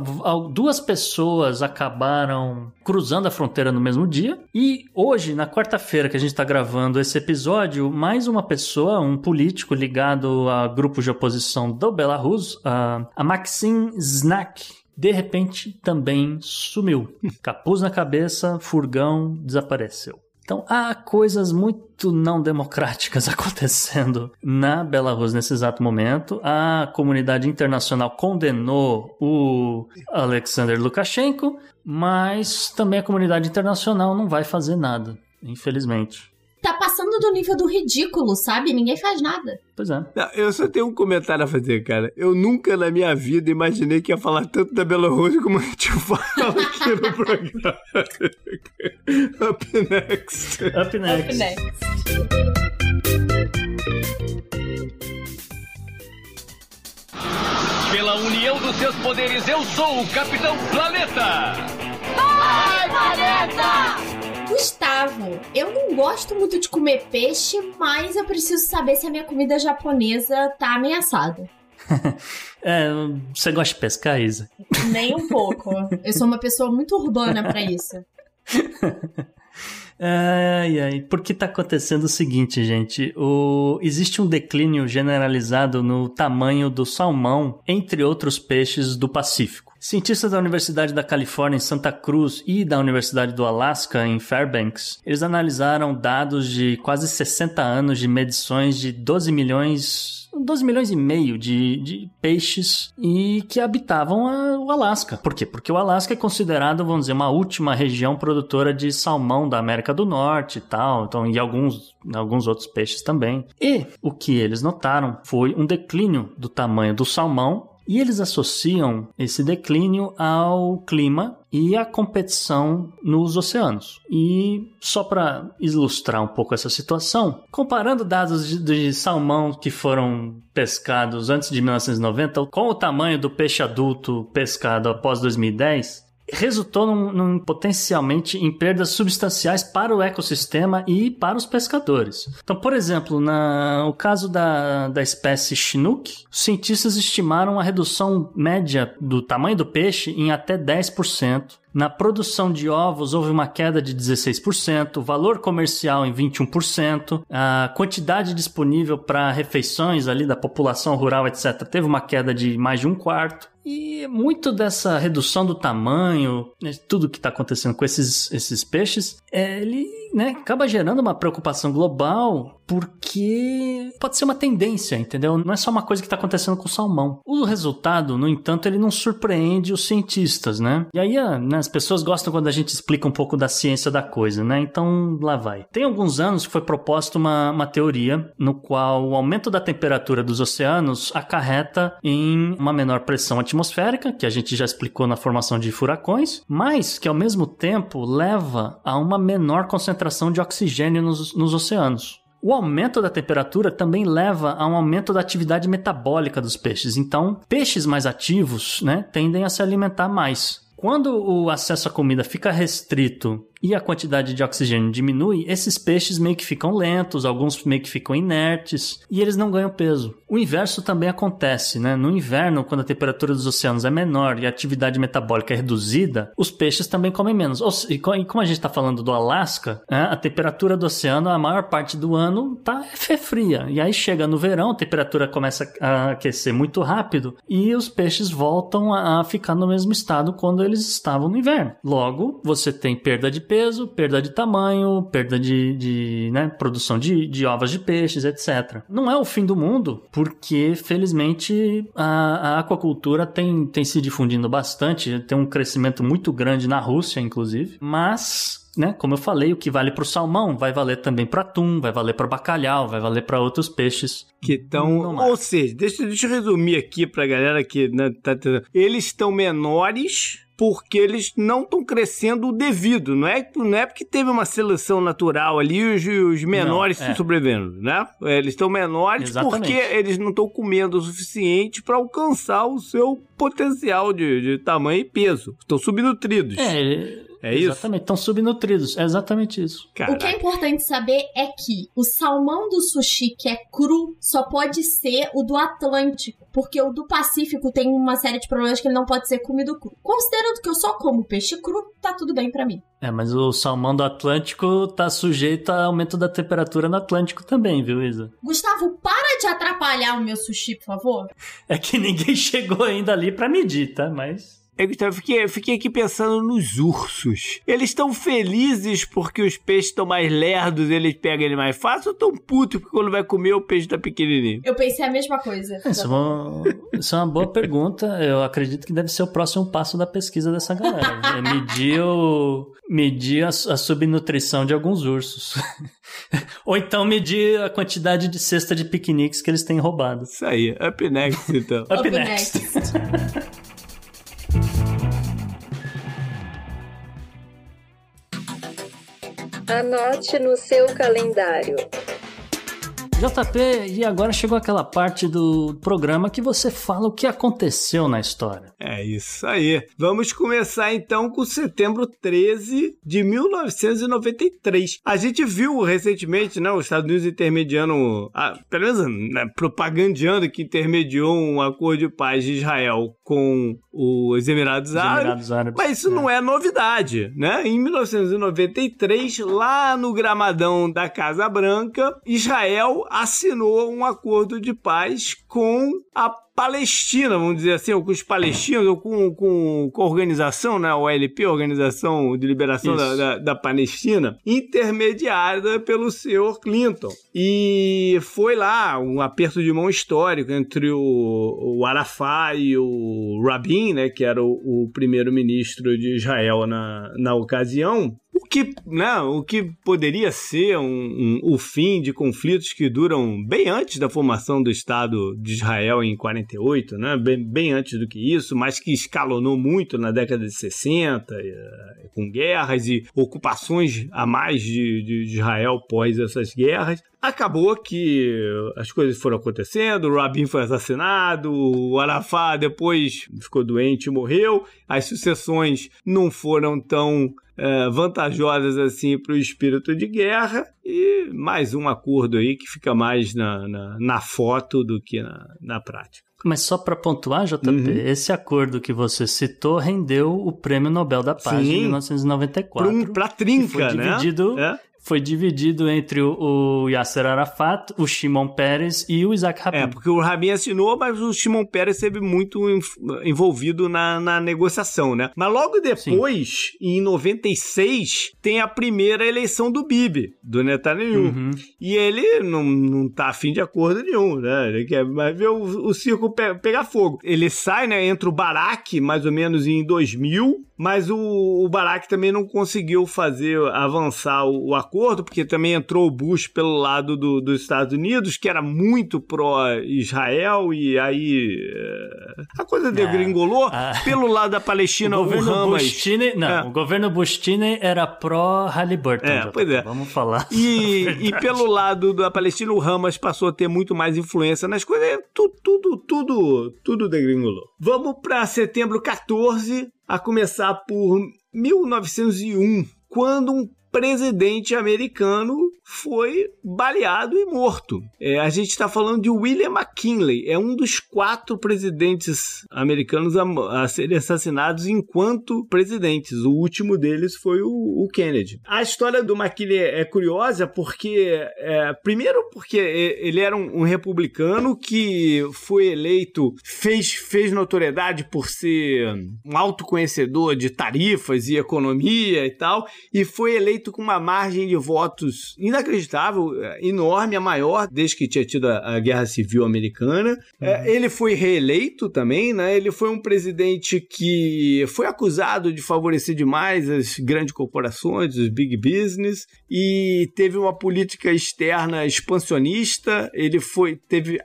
duas pessoas acabaram cruzando a fronteira no mesmo dia. E hoje, na quarta-feira que a gente está gravando esse episódio, mais uma pessoa, um político ligado a grupo de oposição do Belarus, a Maxim Znak, de repente também sumiu. Capuz na cabeça, furgão, desapareceu. Então há coisas muito não democráticas acontecendo na Belarus nesse exato momento. A comunidade internacional condenou o Alexander Lukashenko, mas também a comunidade internacional não vai fazer nada, infelizmente tá passando do nível do ridículo, sabe? Ninguém faz nada. Pois é. Não, eu só tenho um comentário a fazer, cara. Eu nunca na minha vida imaginei que ia falar tanto da Belarus como a gente fala aqui no programa. Up next. Up next. Up next. Pela união dos seus poderes, eu sou o Capitão Planeta! Vai, Planeta! Gustavo, eu não gosto muito de comer peixe, mas eu preciso saber se a minha comida japonesa tá ameaçada. é, você gosta de pescar, Isa? Nem um pouco. Eu sou uma pessoa muito urbana para isso. Ai, ai. Porque tá acontecendo o seguinte, gente. O... Existe um declínio generalizado no tamanho do salmão, entre outros peixes do Pacífico. Cientistas da Universidade da Califórnia em Santa Cruz e da Universidade do Alasca em Fairbanks, eles analisaram dados de quase 60 anos de medições de 12 milhões 12 milhões e meio de, de peixes e que habitavam a, o Alasca. Por quê? Porque o Alasca é considerado, vamos dizer, uma última região produtora de salmão da América do Norte e tal, então, e alguns, alguns outros peixes também. E o que eles notaram foi um declínio do tamanho do salmão e eles associam esse declínio ao clima e à competição nos oceanos. E só para ilustrar um pouco essa situação, comparando dados de, de, salmão que foram pescados antes de 1990 com o tamanho do peixe adulto pescado após 2010, resultou num, num, potencialmente em perdas substanciais para o ecossistema e para os pescadores. Então, por exemplo, na, no caso da, da espécie Chinook, os cientistas estimaram a redução média do tamanho do peixe em até 10%. Na produção de ovos houve uma queda de 16%, valor comercial em 21%, a quantidade disponível para refeições ali da população rural, etc., teve uma queda de mais de um quarto. E muito dessa redução do tamanho, né, tudo que está acontecendo com esses, esses peixes, é, ele né, acaba gerando uma preocupação global porque pode ser uma tendência, entendeu? Não é só uma coisa que está acontecendo com o salmão. O resultado, no entanto, ele não surpreende os cientistas, né? E aí ah, né, as pessoas gostam quando a gente explica um pouco da ciência da coisa, né? Então lá vai. Tem alguns anos que foi proposta uma, uma teoria no qual o aumento da temperatura dos oceanos acarreta em uma menor pressão atmosférica atmosférica, que a gente já explicou na formação de furacões, mas que ao mesmo tempo leva a uma menor concentração de oxigênio nos, nos oceanos. O aumento da temperatura também leva a um aumento da atividade metabólica dos peixes. Então, peixes mais ativos né, tendem a se alimentar mais. Quando o acesso à comida fica restrito e a quantidade de oxigênio diminui, esses peixes meio que ficam lentos, alguns meio que ficam inertes e eles não ganham peso. O inverso também acontece, né? No inverno, quando a temperatura dos oceanos é menor e a atividade metabólica é reduzida, os peixes também comem menos. E como a gente está falando do Alasca, né? a temperatura do oceano, a maior parte do ano, tá é fria. E aí chega no verão, a temperatura começa a aquecer muito rápido e os peixes voltam a ficar no mesmo estado quando eles estavam no inverno. Logo, você tem perda de peso, perda de tamanho, perda de, de né, produção de, de ovas de peixes, etc. Não é o fim do mundo, porque felizmente a, a aquacultura tem, tem se difundindo bastante, tem um crescimento muito grande na Rússia, inclusive, mas né, como eu falei, o que vale para o salmão vai valer também para atum, vai valer para bacalhau, vai valer para outros peixes. Que estão, ou seja, deixa, deixa eu resumir aqui para a galera que né, tá, eles estão menores porque eles não estão crescendo o devido. Não é, não é porque teve uma seleção natural ali e os, os menores não, é. estão sobrevivendo, né? Eles estão menores Exatamente. porque eles não estão comendo o suficiente para alcançar o seu potencial de, de tamanho e peso. Estão subnutridos. É, é isso? Exatamente, estão subnutridos. É exatamente isso. Caraca. O que é importante saber é que o salmão do sushi que é cru só pode ser o do Atlântico, porque o do Pacífico tem uma série de problemas que ele não pode ser comido cru. Considerando que eu só como peixe cru, tá tudo bem para mim. É, mas o salmão do Atlântico tá sujeito a aumento da temperatura no Atlântico também, viu, Isa? Gustavo, para de atrapalhar o meu sushi, por favor. É que ninguém chegou ainda ali para medir, tá? Mas eu, Gustavo, fiquei, fiquei aqui pensando nos ursos. Eles estão felizes porque os peixes estão mais lerdos, eles pegam ele mais fácil, ou estão putos porque quando vai comer o peixe tá pequenininho? Eu pensei a mesma coisa. Isso é, uma, isso é uma boa pergunta. Eu acredito que deve ser o próximo passo da pesquisa dessa galera. É medir, o, medir a, a subnutrição de alguns ursos. Ou então medir a quantidade de cesta de piqueniques que eles têm roubado. Isso aí, up next então. up, up next. next. Anote no seu calendário. JP, e agora chegou aquela parte do programa que você fala o que aconteceu na história. É isso aí. Vamos começar então com setembro 13 de 1993. A gente viu recentemente, né, os Estados Unidos intermediando, ah, pelo menos né, propagandeando que intermediou um acordo de paz de Israel com os Emirados, os Árabes, Emirados Árabes. Mas isso é. não é novidade, né? Em 1993, lá no gramadão da Casa Branca, Israel assinou um acordo de paz com a Palestina, vamos dizer assim, ou com os palestinos, ou com, com, com a organização, né, a OLP, Organização de Liberação da, da, da, Palestina, intermediada pelo senhor Clinton. E foi lá um aperto de mão histórico entre o, o Arafat e o Rabin, né, que era o, o primeiro-ministro de Israel na, na ocasião, o que, né, o que poderia ser um, um, o fim de conflitos que duram bem antes da formação do Estado de Israel em 48, né, bem, bem antes do que isso, mas que escalonou muito na década de 60, eh, com guerras e ocupações a mais de, de Israel pós essas guerras. Acabou que as coisas foram acontecendo, o Rabin foi assassinado, o Arafat depois ficou doente e morreu, as sucessões não foram tão é, vantajosas assim para o espírito de guerra e mais um acordo aí que fica mais na, na, na foto do que na, na prática. Mas só para pontuar, JP, uhum. esse acordo que você citou rendeu o Prêmio Nobel da Paz Sim. em 1994. Para trinca, foi né? dividido é? Foi dividido entre o, o Yasser Arafat, o Shimon Peres e o Isaac Rabin. É, porque o Rabin assinou, mas o Shimon Peres esteve muito envolvido na, na negociação, né? Mas logo depois, Sim. em 96, tem a primeira eleição do Bibi, do Netanyahu. Uhum. E ele não, não tá afim de acordo nenhum, né? Ele quer mais ver o, o circo pe pegar fogo. Ele sai, né, entra o Barak, mais ou menos em 2000, mas o, o Barak também não conseguiu fazer avançar o, o acordo, porque também entrou o Bush pelo lado do, dos Estados Unidos, que era muito pró-Israel, e aí eh, a coisa degringolou. Ah, pelo lado da Palestina, o, governo o Hamas... Não, é. o governo Bustine era pró-Halliburton. É, pois é. Vamos falar. E, e pelo lado da Palestina, o Hamas passou a ter muito mais influência nas coisas. Tudo, tudo, tudo, tudo degringolou. Vamos para setembro 14, a começar por 1901, quando um presidente americano foi baleado e morto. É, a gente está falando de William McKinley, é um dos quatro presidentes americanos a, a serem assassinados enquanto presidentes. O último deles foi o, o Kennedy. A história do McKinley é curiosa porque, é, primeiro, porque ele era um, um, republicano que foi eleito, fez, fez notoriedade por ser um autoconhecedor de tarifas e economia e tal, e foi eleito com uma margem de votos inacreditável, é, enorme, a maior desde que tinha tido a, a Guerra Civil Americana. É, uhum. É, ele foi reeleito também, né? Ele foi um presidente que foi acusado de favorecer demais as grandes corporações, os big business, e teve uma política externa expansionista. Ele foi teve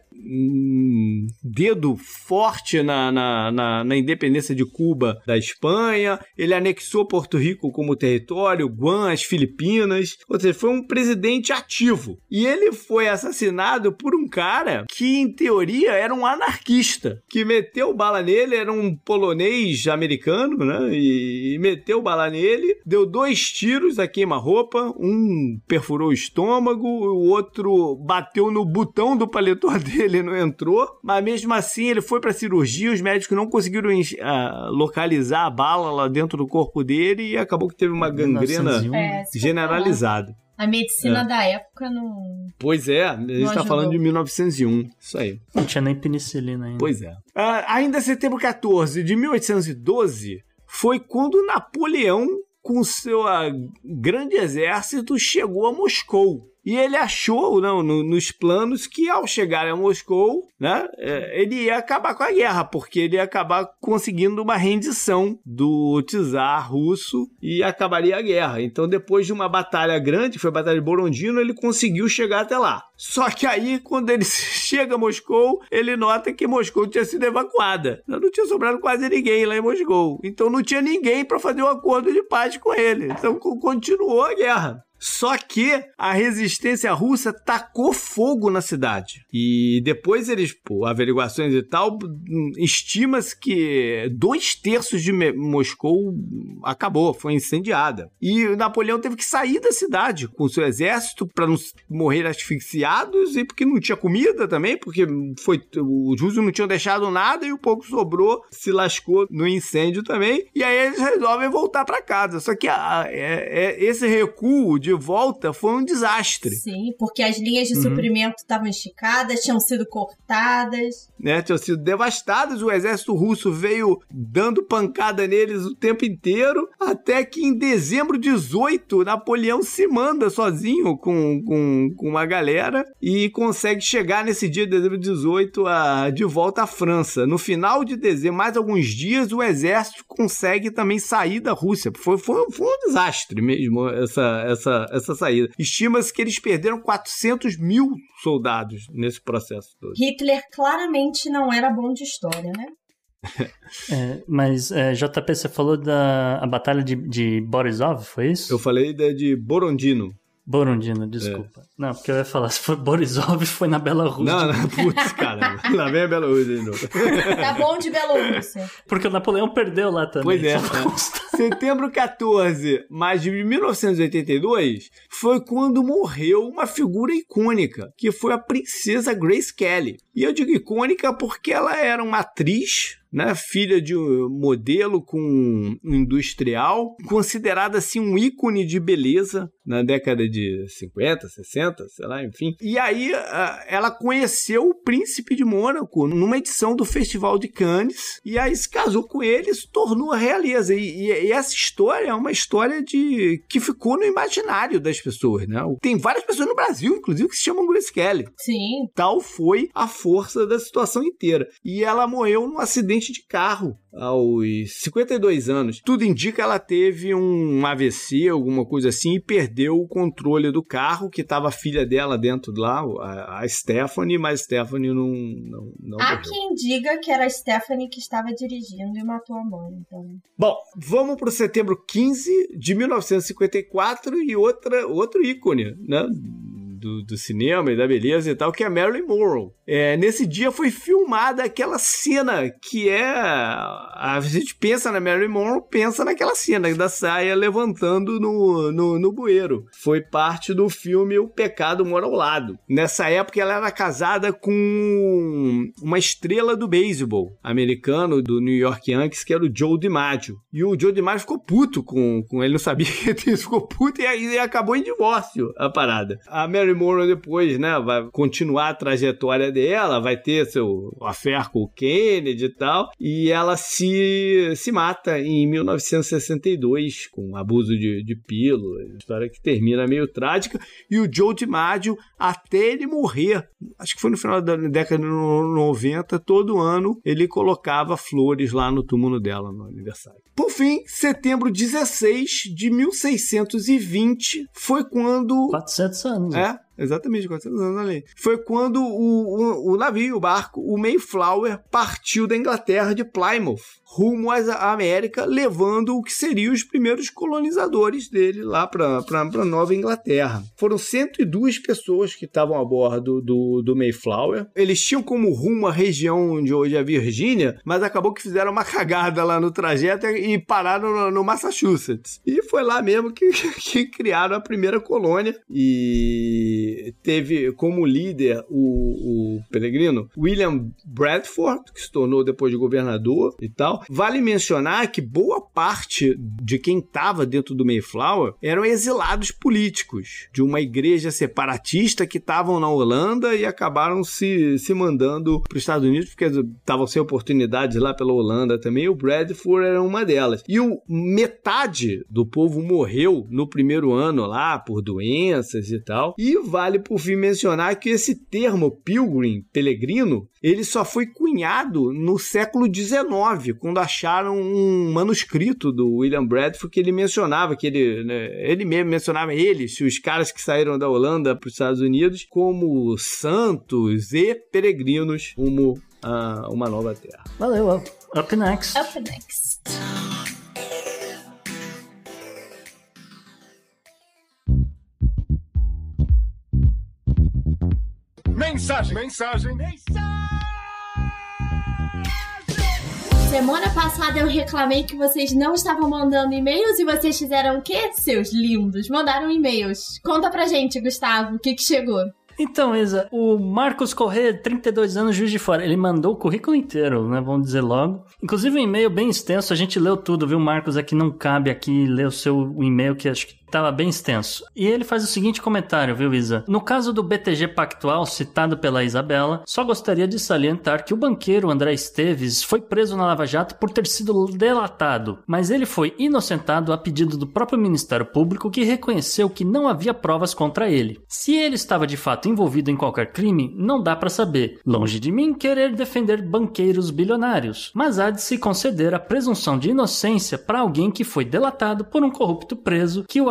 dedo forte na, na, na, na, independência de Cuba da Espanha, ele anexou Porto Rico como território, Guam, as Filipinas, ou seja, foi um presidente ativo. E ele foi assassinado por um cara que, em teoria, era um anarquista, que meteu bala nele, era um polonês americano, né? E, e meteu bala nele, deu dois tiros a queima-roupa, um perfurou o estômago, o outro bateu no botão do paletó dele ele não entrou, mas mesmo assim ele foi para cirurgia, os médicos não conseguiram uh, localizar a bala lá dentro do corpo dele e acabou que teve uma gangrena é, generalizada. A medicina é. da época não. Pois é, a gente está falando de 1901. Isso aí. Não tinha nem penicilina ainda. Pois é. Uh, ainda setembro 14 de 1812 foi quando Napoleão, com seu uh, grande exército, chegou a Moscou. E ele achou, não, no, nos planos, que ao chegar a Moscou, né, é, ele ia acabar com a guerra, porque ele ia acabar conseguindo uma rendição do czar russo e acabaria a guerra. Então, depois de uma batalha grande, foi a Batalha de Borondino, ele conseguiu chegar até lá. Só que aí, quando ele chega a Moscou, ele nota que Moscou tinha sido evacuada. Não tinha sobrado quase ninguém lá em Moscou. Então, não tinha ninguém para fazer um acordo de paz com ele. Então, continuou a guerra. Só que a resistência russa tacou fogo na cidade. E depois eles, por averiguações e tal, estima-se que dois terços de Moscou acabou, foi incendiada. E Napoleão teve que sair da cidade com seu exército para não morrer asfixiados e porque não tinha comida também, porque foi os russos não tinham deixado nada e o pouco sobrou se lascou no incêndio também. E aí eles resolvem voltar para casa. Só que a, é, é, esse recuo de de volta foi um desastre. Sim, porque as linhas de uhum. suprimento estavam esticadas, tinham sido cortadas. Né, tinham sido devastadas. O exército russo veio dando pancada neles o tempo inteiro, até que em dezembro 18, Napoleão se manda sozinho com, com, com uma galera e consegue chegar nesse dia de dezembro 18 a, de volta à França. No final de dezembro, mais alguns dias, o exército consegue também sair da Rússia. Foi, foi, foi um desastre mesmo essa, essa, essa saída. Estima-se que eles perderam 400 mil soldados nesse processo todo. Hitler claramente não era bom de história, né? é, mas é, JP, você falou da a batalha de, de Borisov, foi isso? Eu falei da de Borondino. Borondino, desculpa. É. Não, porque eu ia falar, se foi Borisov, foi na Belarus. Não, não, putz, cara. lá vem a Belarus de novo. Tá bom de Bielorrússia. Porque o Napoleão perdeu lá também. Pois é. Setembro 14, mas de 1982, foi quando morreu uma figura icônica, que foi a princesa Grace Kelly. E eu digo icônica porque ela era uma atriz né, filha de um modelo com um industrial, considerada assim um ícone de beleza na década de 50, 60, sei lá, enfim. E aí ela conheceu o príncipe de Mônaco numa edição do Festival de Cannes e aí se casou com ele, se tornou a realeza. E, e, e essa história é uma história de que ficou no imaginário das pessoas, né? Tem várias pessoas no Brasil, inclusive, que se chamam Grace Kelly. Sim. Tal foi a força da situação inteira. E ela morreu num acidente de carro aos 52 anos. Tudo indica que ela teve um AVC, alguma coisa assim, e perdeu o controle do carro, que estava a filha dela dentro lá, a, Stephanie, mas Stephanie não. não, não Há quem diga que era a Stephanie que estava dirigindo e matou a mãe. Então... Bom, vamos para o setembro 15 de 1954 e outra, outro ícone, né? Do, do, cinema e da beleza e tal, que é Marilyn Monroe. É, nesse dia foi filmada aquela cena que é. A gente pensa na Marilyn Monroe, pensa naquela cena da saia levantando no, no, no bueiro. Foi parte do filme O Pecado Mora ao Lado. Nessa época ela era casada com uma estrela do beisebol americano, do New York Yankees, que era o Joe DiMaggio. E o Joe DiMaggio ficou puto com, com ele, não sabia que ele ficou puto e acabou em divórcio a parada. A Marilyn Mary depois, né, vai continuar a trajetória dela, vai ter seu affair com o Kennedy e tal, e ela se, se mata em 1962 com abuso de, de pílula, história que termina meio trágica, e o Joe DiMaggio, até ele morrer, acho que foi no final da década de 90, todo ano ele colocava flores lá no túmulo dela no aniversário. Por fim, setembro 16 de 1620 foi quando. 400 anos. É, Exatamente, 400 anos ali. Foi quando o, o, o, navio, o barco, o Mayflower, partiu da Inglaterra de Plymouth rumo à América, levando o que seriam os primeiros colonizadores dele lá para Nova Inglaterra. Foram 102 pessoas que estavam a bordo do, do Mayflower. Eles tinham como rumo a região onde hoje é a Virgínia, mas acabou que fizeram uma cagada lá no trajeto e pararam no, no Massachusetts. E foi lá mesmo que, que criaram a primeira colônia e teve como líder o, o peregrino William Bradford, que se tornou depois de governador e tal. Vale mencionar que boa parte de quem estava dentro do Mayflower eram exilados políticos de uma igreja separatista que estavam na Holanda e acabaram se, se mandando para os Estados Unidos porque estavam sem oportunidades lá pela Holanda também. O Bradford era uma delas. E o metade do povo morreu no primeiro ano lá por doenças e tal. E vale por fim mencionar que esse termo pilgrim, peregrino, ele só foi cunhado no século XIX, quando acharam um manuscrito do William Bradford que ele mencionava, que ele, né, ele mesmo mencionava eles, os caras que saíram da Holanda para os Estados Unidos, como santos e peregrinos rumo a uma nova terra. Valeu, up next. Up next. Mensagem. Mensagem. Mensagem. Semana passada eu reclamei que vocês não estavam mandando e-mails e vocês fizeram o quê, seus lindos? Mandaram e-mails. Conta pra gente, Gustavo, o que que chegou? Então, Isa, o Marcos Corrêa, 32 anos, Juiz de Fora, ele mandou o currículo inteiro, né? Vamos dizer logo. Inclusive um e-mail bem extenso, a gente leu tudo, viu, Marcos? Aqui não cabe aqui ler o seu e-mail, que acho que Tava bem extenso. E ele faz o seguinte comentário, viu, Isa? No caso do BTG Pactual, citado pela Isabela, só gostaria de salientar que o banqueiro André Esteves foi preso na Lava Jato por ter sido delatado, mas ele foi inocentado a pedido do próprio Ministério Público que reconheceu que não havia provas contra ele. Se ele estava de fato envolvido em qualquer crime, não dá para saber. Longe de mim querer defender banqueiros bilionários, mas há de se conceder a presunção de inocência para alguém que foi delatado por um corrupto preso que o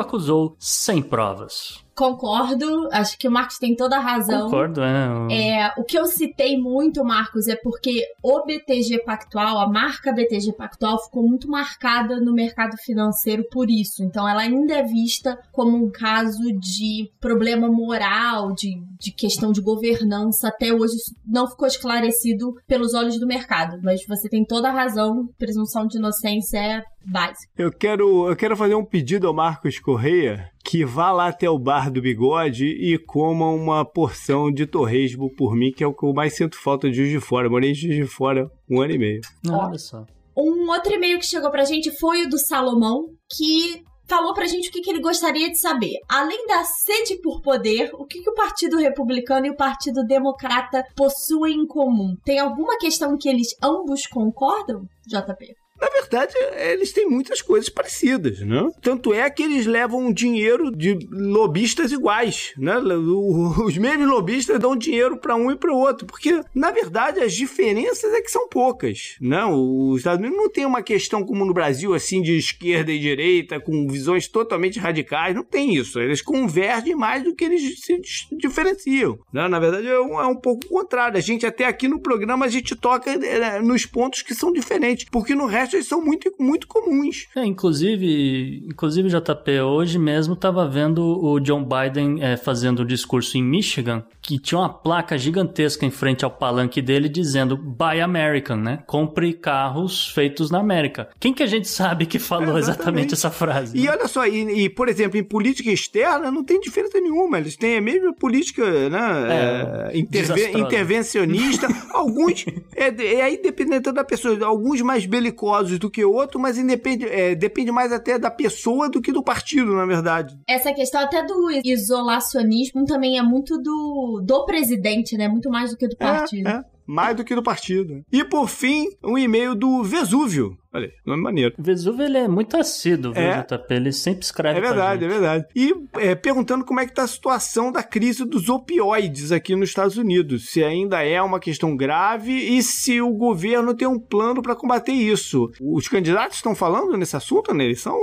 sem provas. Concordo, acho que o Marcos tem toda a razão. Concordo, é. é. O que eu citei muito, Marcos, é porque o BTG Pactual, a marca BTG Pactual, ficou muito marcada no mercado financeiro por isso. Então, ela ainda é vista como um caso de problema moral, de, de questão de governança. Até hoje, isso não ficou esclarecido pelos olhos do mercado. Mas você tem toda a razão, presunção de inocência é básica. Eu quero, eu quero fazer um pedido ao Marcos Correia que vá lá até o bar do bigode e coma uma porção de torresmo por mim, que é o que eu mais sinto falta de Juiz de Fora. Eu morei em Juiz de Fora um ano e meio. olha só. Um outro e-mail que chegou pra gente foi o do Salomão, que falou pra gente o que, que ele gostaria de saber. Além da sede por poder, o que, que o Partido Republicano e o Partido Democrata possuem em comum? Tem alguma questão que eles ambos concordam, JP? Na verdade, eles têm muitas coisas parecidas, né? Tanto é que eles levam dinheiro de lobistas iguais, né? Os mesmos lobistas dão dinheiro para um e para o outro, porque na verdade as diferenças é que são poucas, né? Os Estados Unidos não tem uma questão como no Brasil assim de esquerda e direita com visões totalmente radicais, não tem isso. Eles convergem mais do que eles se diferenciam, né? Na verdade é um, é um pouco o contrário. A gente até aqui no programa a gente toca é, nos pontos que são diferentes, porque no resto eles são muito, muito comuns. É, inclusive, inclusive, JP, hoje mesmo estava vendo o John Biden é, fazendo um discurso em Michigan, que tinha uma placa gigantesca em frente ao palanque dele dizendo Buy American, né? Compre carros feitos na América. Quem que a gente sabe que falou é, exatamente. exatamente. essa frase? E né? olha só, e, e, por exemplo, em política externa não tem diferença nenhuma. Eles têm a mesma política, né? É, é interve intervencionista. alguns, é, é aí dependendo da pessoa, alguns mais belicosos do que outro, mas independe, é, depende mais até da pessoa do que do partido, na verdade. Essa questão até do isolacionismo também é muito do, do presidente, né? Muito mais do que do é, partido. É, é mais do que do partido. E por fim, um e-mail do Vesúvio. Olha, nome maneiro. Vesúvio ele é muito assíduo, viu, é. JP? Ele sempre escreve. É verdade, é verdade. E é, perguntando como é que tá a situação da crise dos opioides aqui nos Estados Unidos. Se ainda é uma questão grave e se o governo tem um plano para combater isso. Os candidatos estão falando nesse assunto na eleição?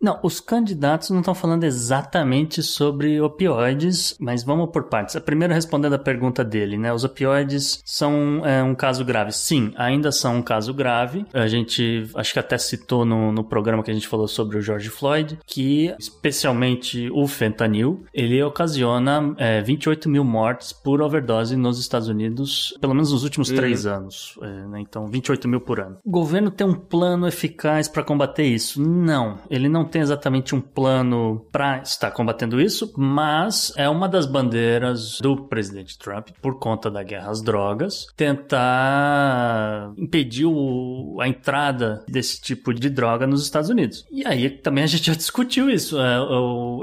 Não, os candidatos não estão falando exatamente sobre opioides, mas vamos por partes. Primeiro respondendo a pergunta dele, né? Os opioides são é, um caso grave. Sim, ainda são um caso grave. A gente acho que até citou no, no programa que a gente falou sobre o George Floyd, que especialmente o fentanil, ele ocasiona é, 28 mil mortes por overdose nos Estados Unidos, pelo menos nos últimos uhum. três anos. É, né? Então, 28 mil por ano. O governo tem um plano eficaz para combater isso? Não, ele não tem exatamente um plano para estar combatendo isso, mas é uma das bandeiras do presidente Trump, por conta da guerra às drogas, tentar impedir o, a entrada desse tipo de droga nos Estados Unidos. E aí também a gente já discutiu isso. É,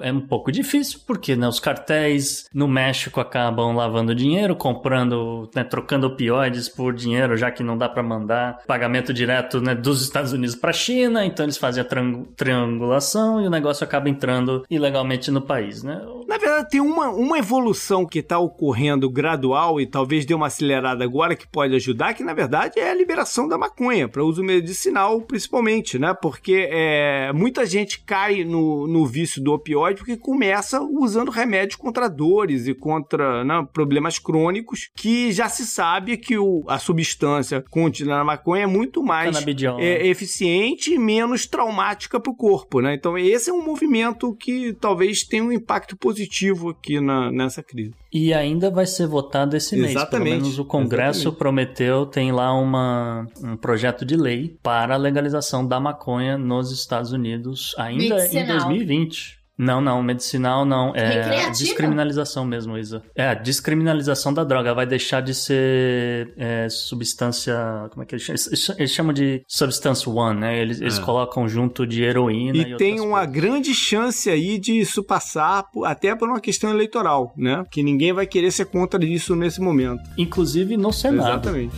é um pouco difícil, porque né, os cartéis no México acabam lavando dinheiro, comprando, né, trocando opioides por dinheiro, já que não dá para mandar pagamento direto né, dos Estados Unidos para a China, então eles fazem a triangulação e o negócio acaba entrando ilegalmente no país, né? Na verdade, tem uma, uma evolução que está ocorrendo gradual e talvez dê uma acelerada agora que pode ajudar, que na verdade é a liberação da maconha para uso medicinal, principalmente, né? Porque é, muita gente cai no, no vício do opioide porque começa usando remédios contra dores e contra né, problemas crônicos, que já se sabe que o, a substância contida na maconha é muito mais é, né? eficiente e menos traumática para o corpo, né? Então esse é um movimento que talvez tenha um impacto positivo aqui na, nessa crise. E ainda vai ser votado esse mês. Exatamente. Pelo menos o Congresso Exatamente. prometeu, tem lá uma, um projeto de lei para a legalização da maconha nos Estados Unidos ainda em 2020. Não, não, medicinal não. É Recreativa? descriminalização mesmo, Isa. É, a descriminalização da droga. Vai deixar de ser é, substância. Como é que eles chamam? Eles- Eles chamam de Substance One, né? Eles, eles É. colocam junto de heroína e, E tem uma coisas. grande chance aí de isso passar por- até por uma questão eleitoral, né? Que ninguém vai querer ser contra isso nesse momento. Inclusive no Senado. Exatamente.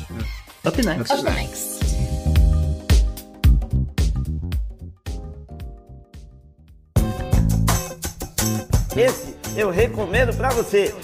é. Up next. Up next. Esse eu recomendo pra você.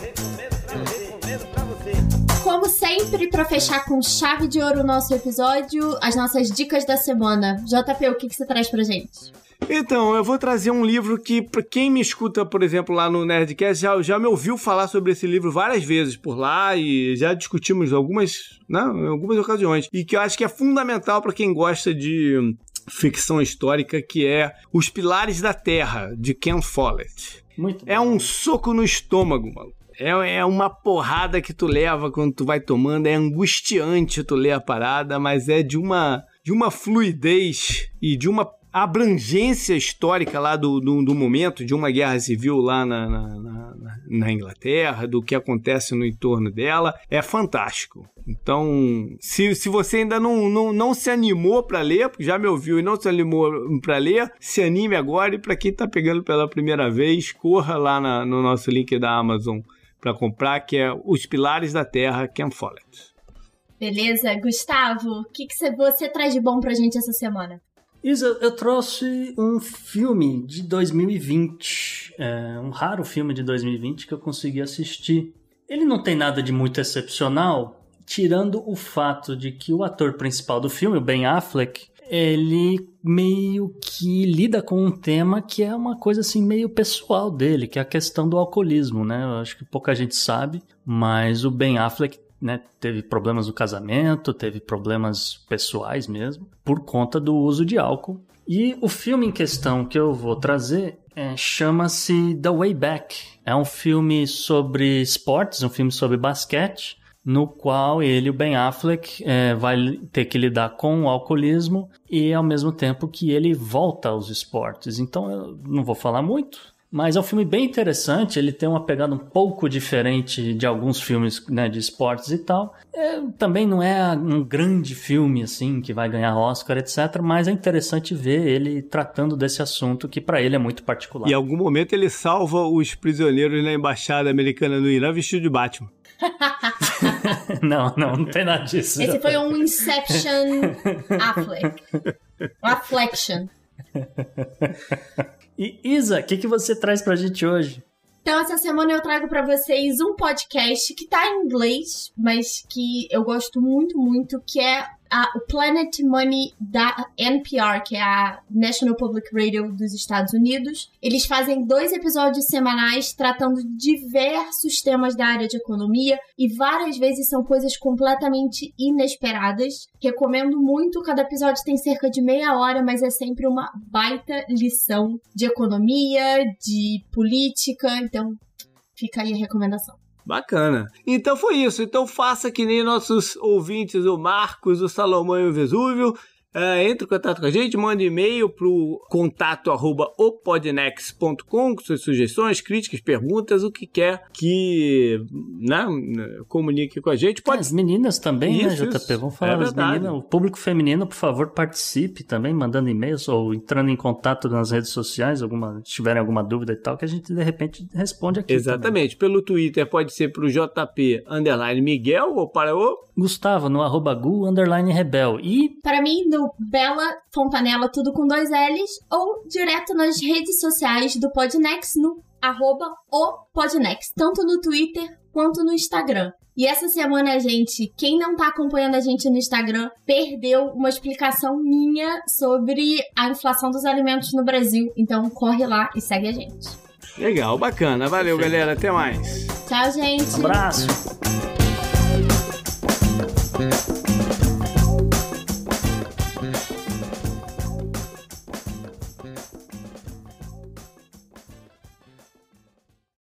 Como sempre, pra fechar com chave de ouro o nosso episódio, as nossas dicas da semana. JP, o que, que você traz pra gente? Então, eu vou trazer um livro que, pra quem me escuta, por exemplo, lá no Nerdcast, já, já me ouviu falar sobre esse livro várias vezes por lá e já discutimos algumas, né, em algumas ocasiões. E que eu acho que é fundamental para quem gosta de ficção histórica, que é Os Pilares da Terra, de Ken Follett. Muito É um soco no estômago, maluco. É, é uma porrada que tu leva quando tu vai tomando, é angustiante tu ler a parada, mas é de uma, de uma fluidez e de uma abrangência histórica lá do, do, do momento, de uma guerra civil lá na, na, na- na Inglaterra, do que acontece no entorno dela, é fantástico. Então, se, se você ainda não, não, não se animou para ler, porque já me ouviu e não se animou para ler, se anime agora e para quem tá pegando pela primeira vez, corra lá na- no nosso link da Amazon para comprar, que é Os Pilares da Terra, Ken Follett. Beleza? Gustavo, o que, que você, traz de bom pra gente essa semana? Isa, eu trouxe um filme de 2020, é, um raro filme de 2020 que eu consegui assistir. Ele não tem nada de muito excepcional, tirando o fato de que o ator principal do filme, o Ben Affleck, ele meio que lida com um tema que é uma coisa assim meio pessoal dele, que é a questão do alcoolismo, né? Eu acho que pouca gente sabe, mas o Ben Affleck né, teve problemas no casamento, teve problemas pessoais mesmo, por conta do uso de álcool. E o filme em questão que eu vou trazer é, chama-se The Way Back. É um filme sobre esportes, um filme sobre basquete, no qual ele, o Ben Affleck, é, vai ter que lidar com o alcoolismo e ao mesmo tempo que ele volta aos esportes. Então eu não vou falar muito, mas é um filme bem interessante, ele tem uma pegada um pouco diferente de alguns filmes né, de esportes e tal. É, também não é um grande filme assim que vai ganhar Oscar, etc. Mas é interessante ver ele tratando desse assunto que para ele é muito particular. E em algum momento ele salva os prisioneiros na embaixada americana no Irã vestido de Batman. não, não, não tem nada disso. Esse foi um Inception Affleck. Um Afflection. E Isa, o que, que você traz pra gente hoje? Então, essa semana eu trago pra vocês um podcast que tá em inglês, mas que eu gosto muito, muito, que é a- o Planet Money da NPR, que é a National Public Radio dos Estados Unidos. Eles fazem dois episódios semanais tratando diversos temas da área de economia e várias vezes são coisas completamente inesperadas. Recomendo muito, cada episódio tem cerca de meia hora, mas é sempre uma baita lição de economia, de política, então fica aí a recomendação. Bacana. Então foi isso. Então faça que nem nossos ouvintes, o Marcos, o Salomão e o Vesúvio. É, entre em contato com a gente, manda e-mail pro contato arroba opodnex.com com suas sugestões, críticas, perguntas, o que quer que né, comunique com a gente. Pode As meninas também, Isso, né, JP? isso. Vamos falar É das meninas. O público feminino, por favor, participe também, mandando e-mails ou entrando em contato nas redes sociais, alguma, se tiverem alguma dúvida e tal, que a gente de repente responde aqui. Exatamente. Pelo Twitter pode ser pro JP underline Miguel ou para o também. Gustavo, no arroba gu, underline rebel. E Para mim, no Bela Fontanella, tudo com dois L's, ou direto nas redes sociais do Podnex, no arroba o Podnex, tanto no Twitter quanto no Instagram. E essa semana, gente, quem não tá acompanhando a gente no Instagram, perdeu uma explicação minha sobre a inflação dos alimentos no Brasil. Então corre lá e segue a gente. Legal, bacana. Valeu, galera. Até mais. Tchau, gente. abraço!